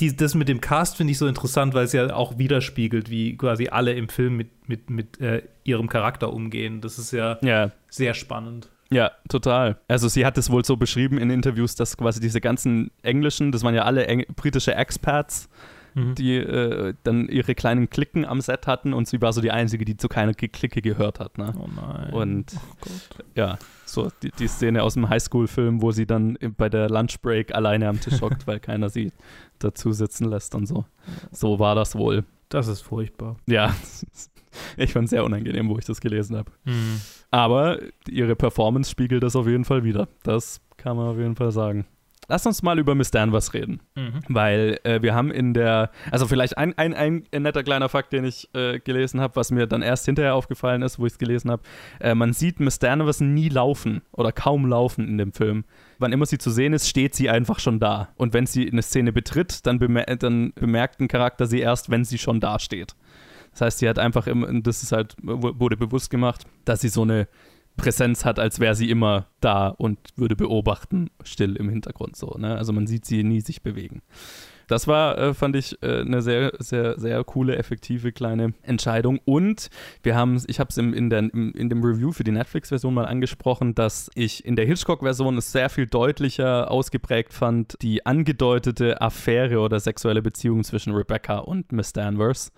die, das mit dem Cast finde ich so interessant, weil es ja auch widerspiegelt, wie quasi alle im Film mit, mit, mit äh, ihrem Charakter umgehen. Das ist ja
Ja,
sehr spannend.
Ja, total. Also sie hat es wohl so beschrieben in Interviews, dass quasi diese ganzen englischen, das waren ja alle Eng britische Expats,
Mhm.
die äh, dann ihre kleinen Klicken am Set hatten und sie war so die Einzige, die zu keiner Clique gehört hat. Ne?
Oh nein.
Und
oh Gott.
ja, so die, die Szene aus dem Highschool-Film, wo sie dann bei der Lunchbreak alleine am Tisch hockt, weil keiner sie dazu sitzen lässt und so. So war das wohl.
Das ist furchtbar.
Ja, ich fand es sehr unangenehm, wo ich das gelesen habe.
Mhm.
Aber ihre Performance spiegelt das auf jeden Fall wieder. Das kann man auf jeden Fall sagen. Lass uns mal über Miss Danvers reden.
Mhm.
Weil äh, wir haben in der, also vielleicht ein, ein, ein netter kleiner Fakt, den ich äh, gelesen habe, was mir dann erst hinterher aufgefallen ist, wo ich es gelesen habe. Äh, man sieht Miss Danvers nie laufen oder kaum laufen in dem Film. Wann immer sie zu sehen ist, steht sie einfach schon da. Und wenn sie eine Szene betritt, dann, bemer dann bemerkt ein Charakter sie erst, wenn sie schon da steht. Das heißt, sie hat einfach immer, das ist halt, wurde bewusst gemacht, dass sie so eine Präsenz hat, als wäre sie immer da und würde beobachten, still im Hintergrund so. Ne? Also man sieht sie nie sich bewegen. Das war, äh, fand ich, äh, eine sehr, sehr, sehr coole, effektive kleine Entscheidung. Und wir haben, ich habe es in, der- in dem Review für die Netflix-Version mal angesprochen, dass ich in der Hitchcock-Version es sehr viel deutlicher ausgeprägt fand, die angedeutete Affäre oder sexuelle Beziehung zwischen Rebecca und Miss Danvers.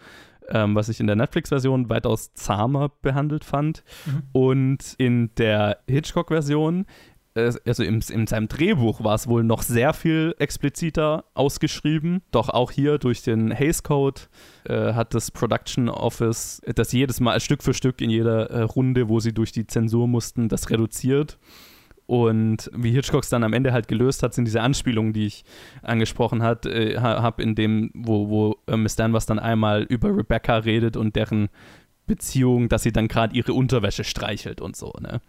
Ähm, was ich in der Netflix-Version weitaus zahmer behandelt fand. Und in der Hitchcock-Version äh, also im, in seinem Drehbuch war es wohl noch sehr viel expliziter ausgeschrieben. Doch auch hier durch den Hays Code äh, hat das Production Office das jedes Mal Stück für Stück in jeder äh, Runde, wo sie durch die Zensur mussten, das reduziert. Und wie Hitchcock es dann am Ende halt gelöst hat, sind diese Anspielungen, die ich angesprochen hat, äh, ha- habe, in dem, wo, wo äh, Miss Danvers dann einmal über Rebecca redet und deren Beziehung, dass sie dann gerade ihre Unterwäsche streichelt und so, ne?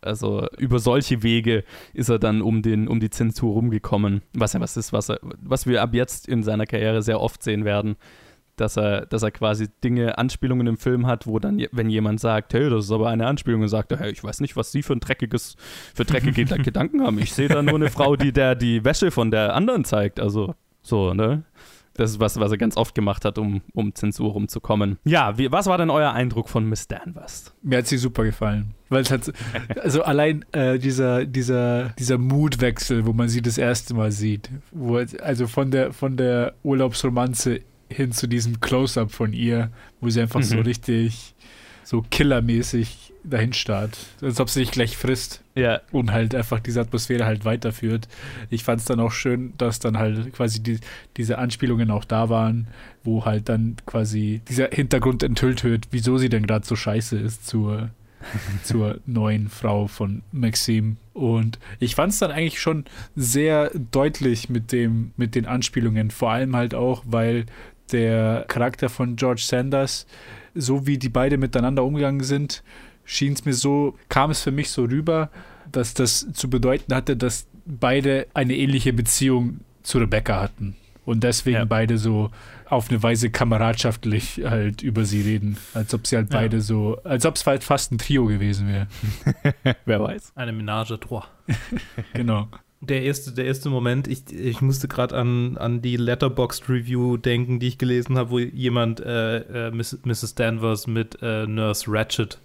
Also über solche Wege ist er dann um, den, um die Zensur rumgekommen, was ja was ist, was, er, was wir ab jetzt in seiner Karriere sehr oft sehen werden, dass er, dass er quasi Dinge, Anspielungen im Film hat, wo dann, wenn jemand sagt, hey, das ist aber eine Anspielung, und sagt er, hey, ich weiß nicht, was Sie für ein dreckiges, für dreckige Gedanken haben. Ich sehe da nur eine Frau, die der die Wäsche von der anderen zeigt. Also so, ne? Das ist was, was er ganz oft gemacht hat, um, um Zensur rumzukommen. Ja, wie, was war denn euer Eindruck von Miss Danvers?
Mir hat sie super gefallen. Weil es hat, also allein äh, dieser, dieser, dieser Mutwechsel, wo man sie das erste Mal sieht, wo, also von der, von der Urlaubsromanze hin zu diesem Close-Up von ihr, wo sie einfach mhm. so richtig so killermäßig dahin starrt, als ob sie sich gleich frisst.
Ja.
Und halt einfach diese Atmosphäre halt weiterführt. Ich fand es dann auch schön, dass dann halt quasi die, diese Anspielungen auch da waren, wo halt dann quasi dieser Hintergrund enthüllt wird, wieso sie denn gerade so scheiße ist zur, zur neuen Frau von Maxim. Und ich fand es dann eigentlich schon sehr deutlich mit dem, mit den Anspielungen, vor allem halt auch, weil der Charakter von George Sanders, so wie die beide miteinander umgegangen sind, schien es mir so, kam es für mich so rüber, dass das zu bedeuten hatte, dass beide eine ähnliche Beziehung zu Rebecca hatten. Und deswegen ja. beide so auf eine Weise kameradschaftlich halt über sie reden. Als ob sie halt ja. beide so, als ob es halt fast ein Trio gewesen wäre.
Wer weiß.
Eine Ménage à trois.
genau
der erste, der erste Moment, ich, ich musste gerade an, an die Letterboxd Review denken, die ich gelesen habe, wo jemand äh, äh, Miss, Mrs. Danvers mit äh, Nurse Ratchet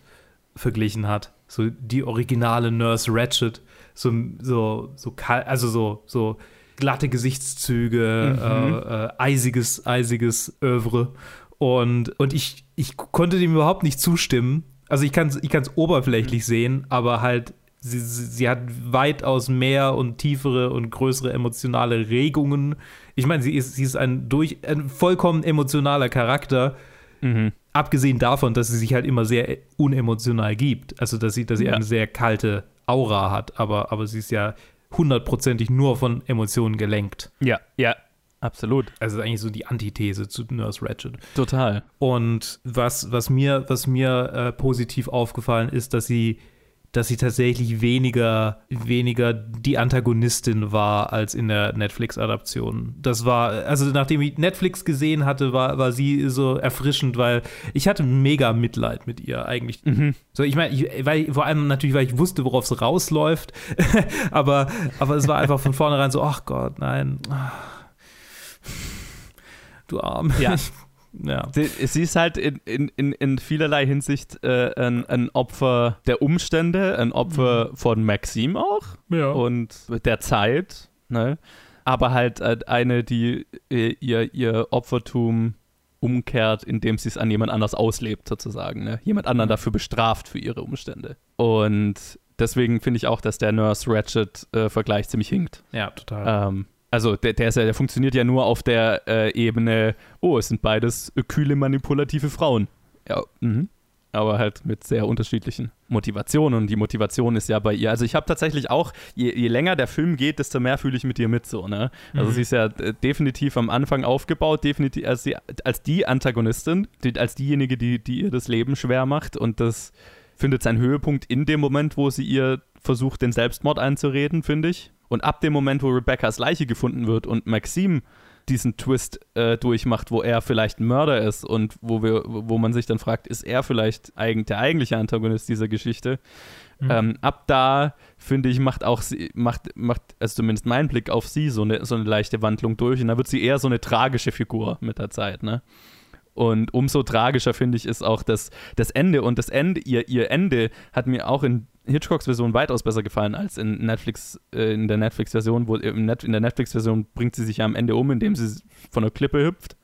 verglichen hat. So die originale Nurse Ratchet. So, so, so also so, so glatte Gesichtszüge, mhm. äh, äh, eisiges, eisiges Övre. Und, und ich, ich konnte dem überhaupt nicht zustimmen. Also ich kann es ich oberflächlich sehen, aber halt sie, sie hat weitaus mehr und tiefere und größere emotionale Regungen. Ich meine, sie ist, sie ist ein, durch, ein vollkommen emotionaler Charakter. Mhm. Abgesehen davon, dass sie sich halt immer sehr unemotional gibt. Also, dass sie, dass sie ja. eine sehr kalte Aura hat. Aber, aber sie ist ja hundertprozentig nur von Emotionen gelenkt.
Ja, ja, Absolut.
Also eigentlich so die Antithese zu Nurse Ratchet.
Total.
Und was, was mir, was mir äh, positiv aufgefallen ist, dass sie dass sie tatsächlich weniger, weniger die Antagonistin war als in der Netflix-Adaption. Das war, also nachdem ich Netflix gesehen hatte, war, war sie so erfrischend, weil ich hatte mega Mitleid mit ihr eigentlich. Mhm. So, ich meine, weil, vor allem natürlich, weil ich wusste, worauf es rausläuft, aber, aber es war einfach von vornherein so, ach Gott, nein. Du Arm.
Ja. Ja. Sie, ist halt in, in, in vielerlei Hinsicht äh, ein, ein, Opfer der Umstände, ein Opfer mhm. von Maxim auch
ja.
und der Zeit, ne? aber halt eine, die äh, ihr, ihr Opfertum umkehrt, indem sie es an jemand anders auslebt, sozusagen. Ne? Jemand anderen mhm. dafür bestraft für ihre Umstände. Und deswegen finde ich auch, dass der Nurse Ratchet-Vergleich äh, ziemlich hinkt.
Ja, total.
Ähm, also der, der, ja, der, funktioniert ja nur auf der äh, Ebene, oh, es sind beides kühle, manipulative Frauen. Ja, mhm. aber halt mit sehr unterschiedlichen Motivationen. Und die Motivation ist ja bei ihr. Also ich habe tatsächlich auch, je, je, länger der Film geht, desto mehr fühle ich mit ihr mit so, ne? Also mhm. sie ist ja äh, definitiv am Anfang aufgebaut, definitiv als die, als die Antagonistin, die, als diejenige, die, die ihr das Leben schwer macht. Und das findet seinen Höhepunkt in dem Moment, wo sie ihr versucht, den Selbstmord einzureden, finde ich. Und ab dem Moment, wo Rebecca's Leiche gefunden wird und Maxim diesen Twist äh, durchmacht, wo er vielleicht ein Mörder ist und wo wir, wo man sich dann fragt, ist er vielleicht eigen, der eigentliche Antagonist dieser Geschichte? Mhm. Ähm, ab da, finde ich, macht auch sie, macht, macht, also zumindest mein Blick auf sie so eine, so eine leichte Wandlung durch und da wird sie eher so eine tragische Figur mit der Zeit, ne? Und umso tragischer finde ich ist auch das, das Ende. Und das Ende, ihr, ihr Ende hat mir auch in Hitchcocks Version weitaus besser gefallen als in Netflix, äh, in der Netflix-Version, wo in, Net, in der Netflix-Version bringt sie sich ja am Ende um, indem sie von der Klippe hüpft.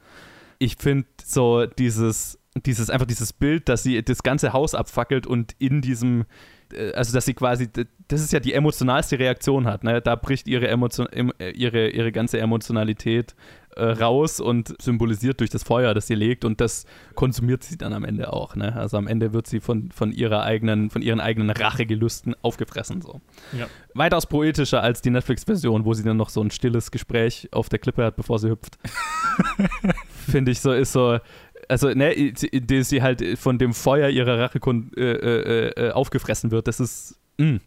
Ich finde so dieses, dieses, einfach dieses Bild, dass sie das ganze Haus abfackelt und in diesem, äh, also dass sie quasi, das ist ja die emotionalste Reaktion hat, ne? Da bricht ihre, Emotion, äh, ihre, ihre ganze Emotionalität äh, raus und symbolisiert durch das Feuer, das sie legt und das konsumiert sie dann am Ende auch. Ne? Also am Ende wird sie von, von ihrer eigenen, von ihren eigenen Rachegelüsten aufgefressen. So.
Ja.
Weitaus poetischer als die Netflix-Version, wo sie dann noch so ein stilles Gespräch auf der Klippe hat, bevor sie hüpft. Finde ich so, ist so, also, ne, die sie halt von dem Feuer ihrer Rache äh, äh, äh, aufgefressen wird, das ist mm,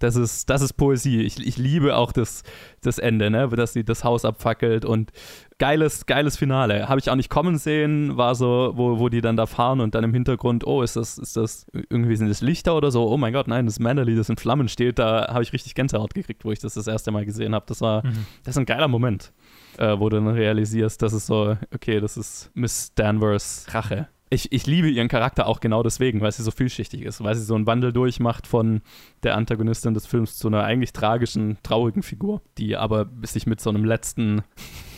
das ist, das ist Poesie. Ich, ich liebe auch das, das Ende, ne? dass sie das Haus abfackelt und geiles, geiles Finale. Habe ich auch nicht kommen sehen, war so, wo, wo die dann da fahren und dann im Hintergrund, oh, ist das, ist das, irgendwie sind das Lichter oder so? Oh mein Gott, nein, das Manderly, das in Flammen steht, da habe ich richtig Gänsehaut gekriegt, wo ich das das erste Mal gesehen habe. Das war,
Mhm.
das ist ein geiler Moment, äh, wo du dann realisierst, dass es so, okay, das ist Miss Danvers Rache. Ich, ich liebe ihren Charakter auch genau deswegen, weil sie so vielschichtig ist, weil sie so einen Wandel durchmacht von der Antagonistin des Films zu einer eigentlich tragischen, traurigen Figur, die aber sich mit so einem letzten,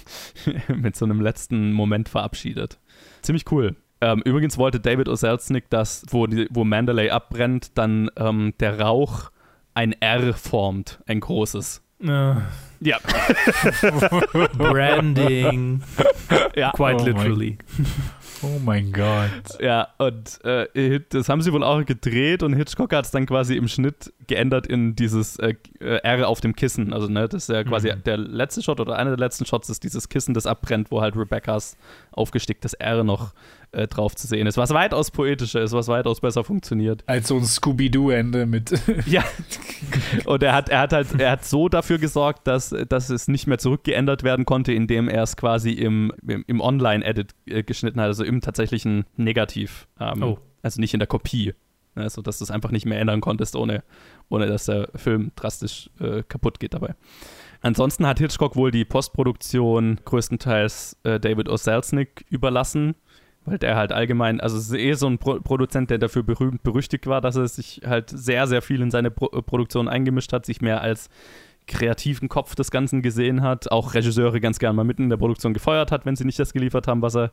mit so einem letzten Moment verabschiedet. Ziemlich cool. Ähm, übrigens wollte David O. Selznick, dass, wo, die, wo Mandalay abbrennt, dann ähm, der Rauch ein R formt, ein großes.
Äh,
Ja,
Branding.
ja.
Quite
Oh
literally.
Oh mein Gott.
Ja, und äh, das haben sie wohl auch gedreht und Hitchcock hat es dann quasi im Schnitt geändert in dieses äh, äh, R auf dem Kissen. Also, ne, das ist ja quasi
Mhm.
der letzte Shot oder einer der letzten Shots ist dieses Kissen, das abbrennt, wo halt Rebeccas aufgesticktes R noch äh, drauf zu sehen ist. Was weitaus poetischer ist, was weitaus besser funktioniert.
Als so ein Scooby-Doo-Ende mit.
Ja. Und er hat, er hat halt, er hat so dafür gesorgt, dass, dass es nicht mehr zurückgeändert werden konnte, indem er es quasi im, im, im Online-Edit äh, geschnitten hat, also im tatsächlichen Negativ. Ähm,
Oh.
Also nicht in der Kopie. Also, dass du es einfach nicht mehr ändern konntest, ohne, ohne dass der Film drastisch äh, kaputt geht dabei. Ansonsten hat Hitchcock wohl die Postproduktion größtenteils äh, David O. Selznick überlassen, weil der halt allgemein, also es ist eh so ein Pro Produzent, der dafür berühmt berüchtigt war, dass er sich halt sehr, sehr viel in seine Pro Produktion eingemischt hat, sich mehr als kreativen Kopf des Ganzen gesehen hat, auch Regisseure ganz gern mal mitten in der Produktion gefeuert hat, wenn sie nicht das geliefert haben, was er,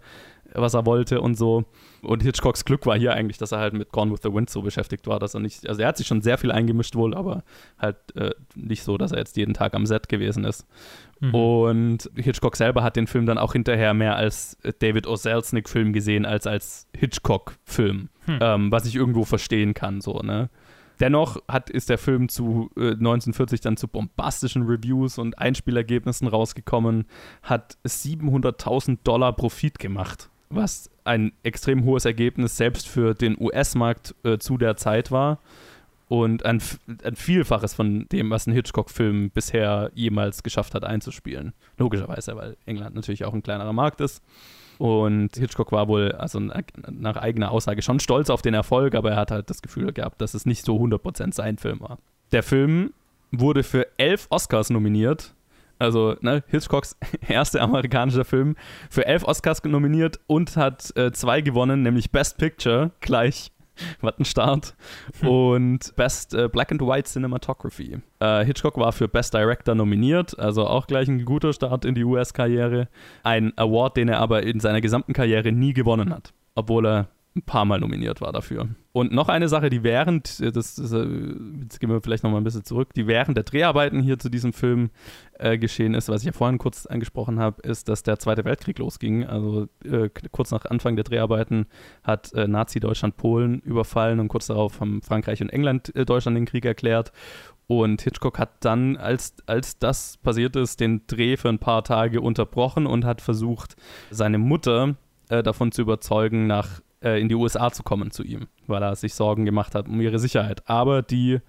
was er wollte und so. Und Hitchcocks Glück war hier eigentlich, dass er halt mit Gone with the Wind so beschäftigt war, dass er nicht, also er hat sich schon sehr viel eingemischt wohl, aber halt äh, nicht so, dass er jetzt jeden Tag am Set gewesen ist.
Mhm.
Und Hitchcock selber hat den Film dann auch hinterher mehr als David O. Selznick-Film gesehen, als als Hitchcock-Film.
Hm.
Ähm, was ich irgendwo verstehen kann, so, ne? Dennoch hat, ist der Film zu äh, 1940 dann zu bombastischen Reviews und Einspielergebnissen rausgekommen, hat 700.000 Dollar Profit gemacht, was ein extrem hohes Ergebnis selbst für den US-Markt äh, zu der Zeit war und ein, ein Vielfaches von dem, was ein Hitchcock-Film bisher jemals geschafft hat einzuspielen. Logischerweise, weil England natürlich auch ein kleinerer Markt ist. Und Hitchcock war wohl, also nach eigener Aussage, schon stolz auf den Erfolg, aber er hat halt das Gefühl gehabt, dass es nicht so 100% sein Film war. Der Film wurde für elf Oscars nominiert. Also ne, Hitchcocks erster amerikanischer Film für elf Oscars nominiert und hat äh, zwei gewonnen, nämlich Best Picture gleich. Was ein Start. Und Best äh, Black and White Cinematography. Äh, Hitchcock war für Best Director nominiert, also auch gleich ein guter Start in die US-Karriere. Ein Award, den er aber in seiner gesamten Karriere nie gewonnen hat, obwohl er ein paar Mal nominiert war dafür. Und noch eine Sache, die während, äh, das, das äh, jetzt gehen wir vielleicht noch mal ein bisschen zurück, die während der Dreharbeiten hier zu diesem Film äh, geschehen ist, was ich ja vorhin kurz angesprochen habe, ist, dass der Zweite Weltkrieg losging. Also äh, kurz nach Anfang der Dreharbeiten hat äh, Nazi-Deutschland Polen überfallen und kurz darauf haben Frankreich und England äh, Deutschland den Krieg erklärt. Und Hitchcock hat dann, als, als das passiert ist, den Dreh für ein paar Tage unterbrochen und hat versucht, seine Mutter davon zu überzeugen, nach äh, in die USA zu kommen zu ihm, weil er sich Sorgen gemacht hat um ihre Sicherheit. Aber die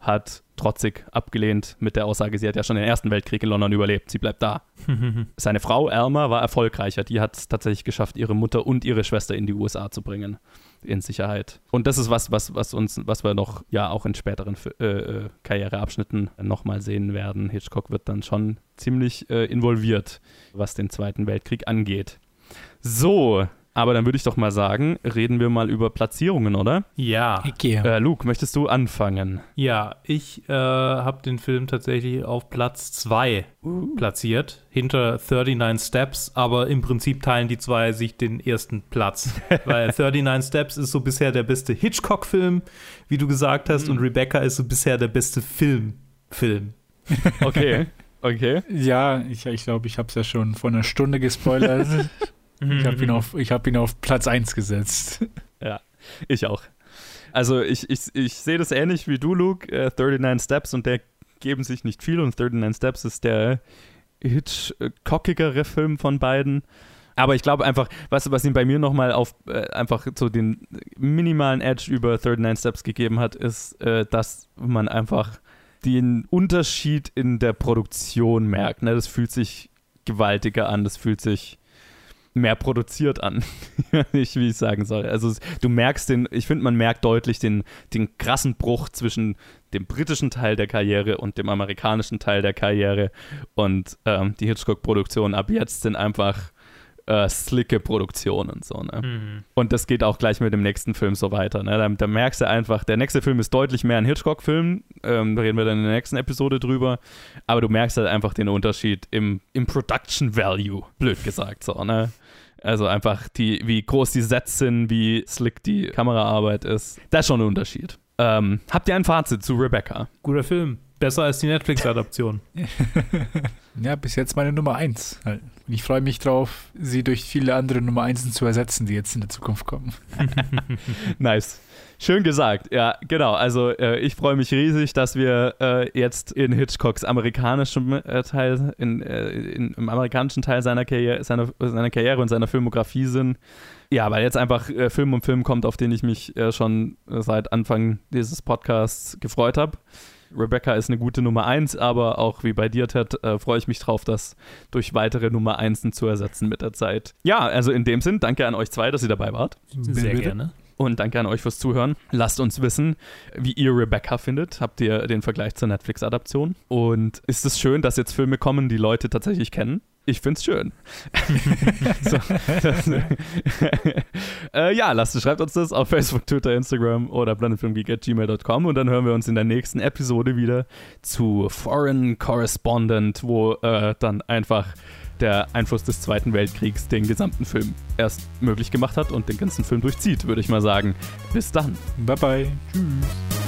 hat trotzig abgelehnt mit der Aussage, sie hat ja schon den Ersten Weltkrieg in London überlebt, sie bleibt da. Seine Frau Elmer war erfolgreicher, die hat es tatsächlich geschafft, ihre Mutter und ihre Schwester in die USA zu bringen, in Sicherheit. Und das ist was, was, was uns, was wir noch ja auch in späteren äh, äh, Karriereabschnitten nochmal sehen werden. Hitchcock wird dann schon ziemlich äh, involviert, was den Zweiten Weltkrieg angeht. So, aber dann würde ich doch mal sagen, reden wir mal über Platzierungen, oder?
Ja,
Okay.
Äh, Luke, möchtest du anfangen?
ja, ich äh, habe den Film tatsächlich auf Platz 2 platziert, hinter 39 Steps, aber im Prinzip teilen die zwei sich den ersten Platz, weil 39 Steps ist so bisher der beste Hitchcock-Film, wie du gesagt hast, und Rebecca ist so bisher der beste Film. Film.
Okay, okay.
Ja, ich glaube, ich, glaub, ich habe es ja schon vor einer Stunde gespoilert. ich habe ihn, auf- ich hab ihn auf Platz 1 gesetzt.
Ich auch. Also ich, ich, ich sehe das ähnlich wie du, Luke. Äh, 39 Steps und der geben sich nicht viel und 39 Steps ist der Hitchcockigere Film von beiden. Aber ich glaube einfach, was, was ihm bei mir nochmal auf äh, einfach so den minimalen Edge über 39 Steps gegeben hat, ist, äh, dass man einfach den Unterschied in der Produktion merkt. Ne? Das fühlt sich gewaltiger an, das fühlt sich mehr produziert an. nicht, wie ich sagen soll. Also du merkst den, ich finde, man merkt deutlich den, den krassen Bruch zwischen dem britischen Teil der Karriere und dem amerikanischen Teil der Karriere. Und ähm, die Hitchcock-Produktionen ab jetzt sind einfach äh, slicke Produktionen. So, ne?
Mhm.
Und das geht auch gleich mit dem nächsten Film so weiter. Ne? Da, da merkst du einfach, der nächste Film ist deutlich mehr ein Hitchcock-Film. Ähm, da reden wir dann in der nächsten Episode drüber. Aber du merkst halt einfach den Unterschied im, im Production Value, blöd gesagt. So, ne? Also einfach, die, wie groß die Sets sind, wie slick die Kameraarbeit ist. Das ist schon ein Unterschied. Ähm, habt ihr ein Fazit zu Rebecca?
Guter Film. Besser als die Netflix-Adaption.
Ja, bis jetzt meine Nummer eins. halt. Und ich freue mich drauf, sie durch viele andere Nummer Einsen zu ersetzen, die jetzt in der Zukunft kommen.
Nice. Schön gesagt, ja, genau. Also äh, ich freue mich riesig, dass wir äh, jetzt in Hitchcocks amerikanischem äh, Teil, in, äh, in, im amerikanischen Teil seiner Karriere, seiner, seiner Karriere und seiner Filmografie sind. Ja, weil jetzt einfach äh, Film um Film kommt, auf den ich mich äh, schon äh, seit Anfang dieses Podcasts gefreut habe. Rebecca ist eine gute Nummer 1, aber auch wie bei dir, Ted, äh, freue ich mich drauf, das durch weitere Nummer 1 zu ersetzen mit der Zeit. Ja, also in dem Sinn, danke an euch zwei, dass ihr dabei wart.
Sehr
bitte.
gerne.
Und danke an euch fürs Zuhören. Lasst uns wissen, wie ihr Rebecca findet. Habt ihr den Vergleich zur Netflix-Adaption? Und ist es schön, dass jetzt Filme kommen, die Leute tatsächlich kennen? Ich find's schön. so, das, äh, ja, lasst, schreibt uns das auf Facebook, Twitter, Instagram oder planetfilmgeek.gmail.com und dann hören wir uns in der nächsten Episode wieder zu Foreign Correspondent, wo äh, dann einfach der Einfluss des Zweiten Weltkriegs den gesamten Film erst möglich gemacht hat und den ganzen Film durchzieht, würde ich mal sagen. Bis dann.
Bye bye. Tschüss.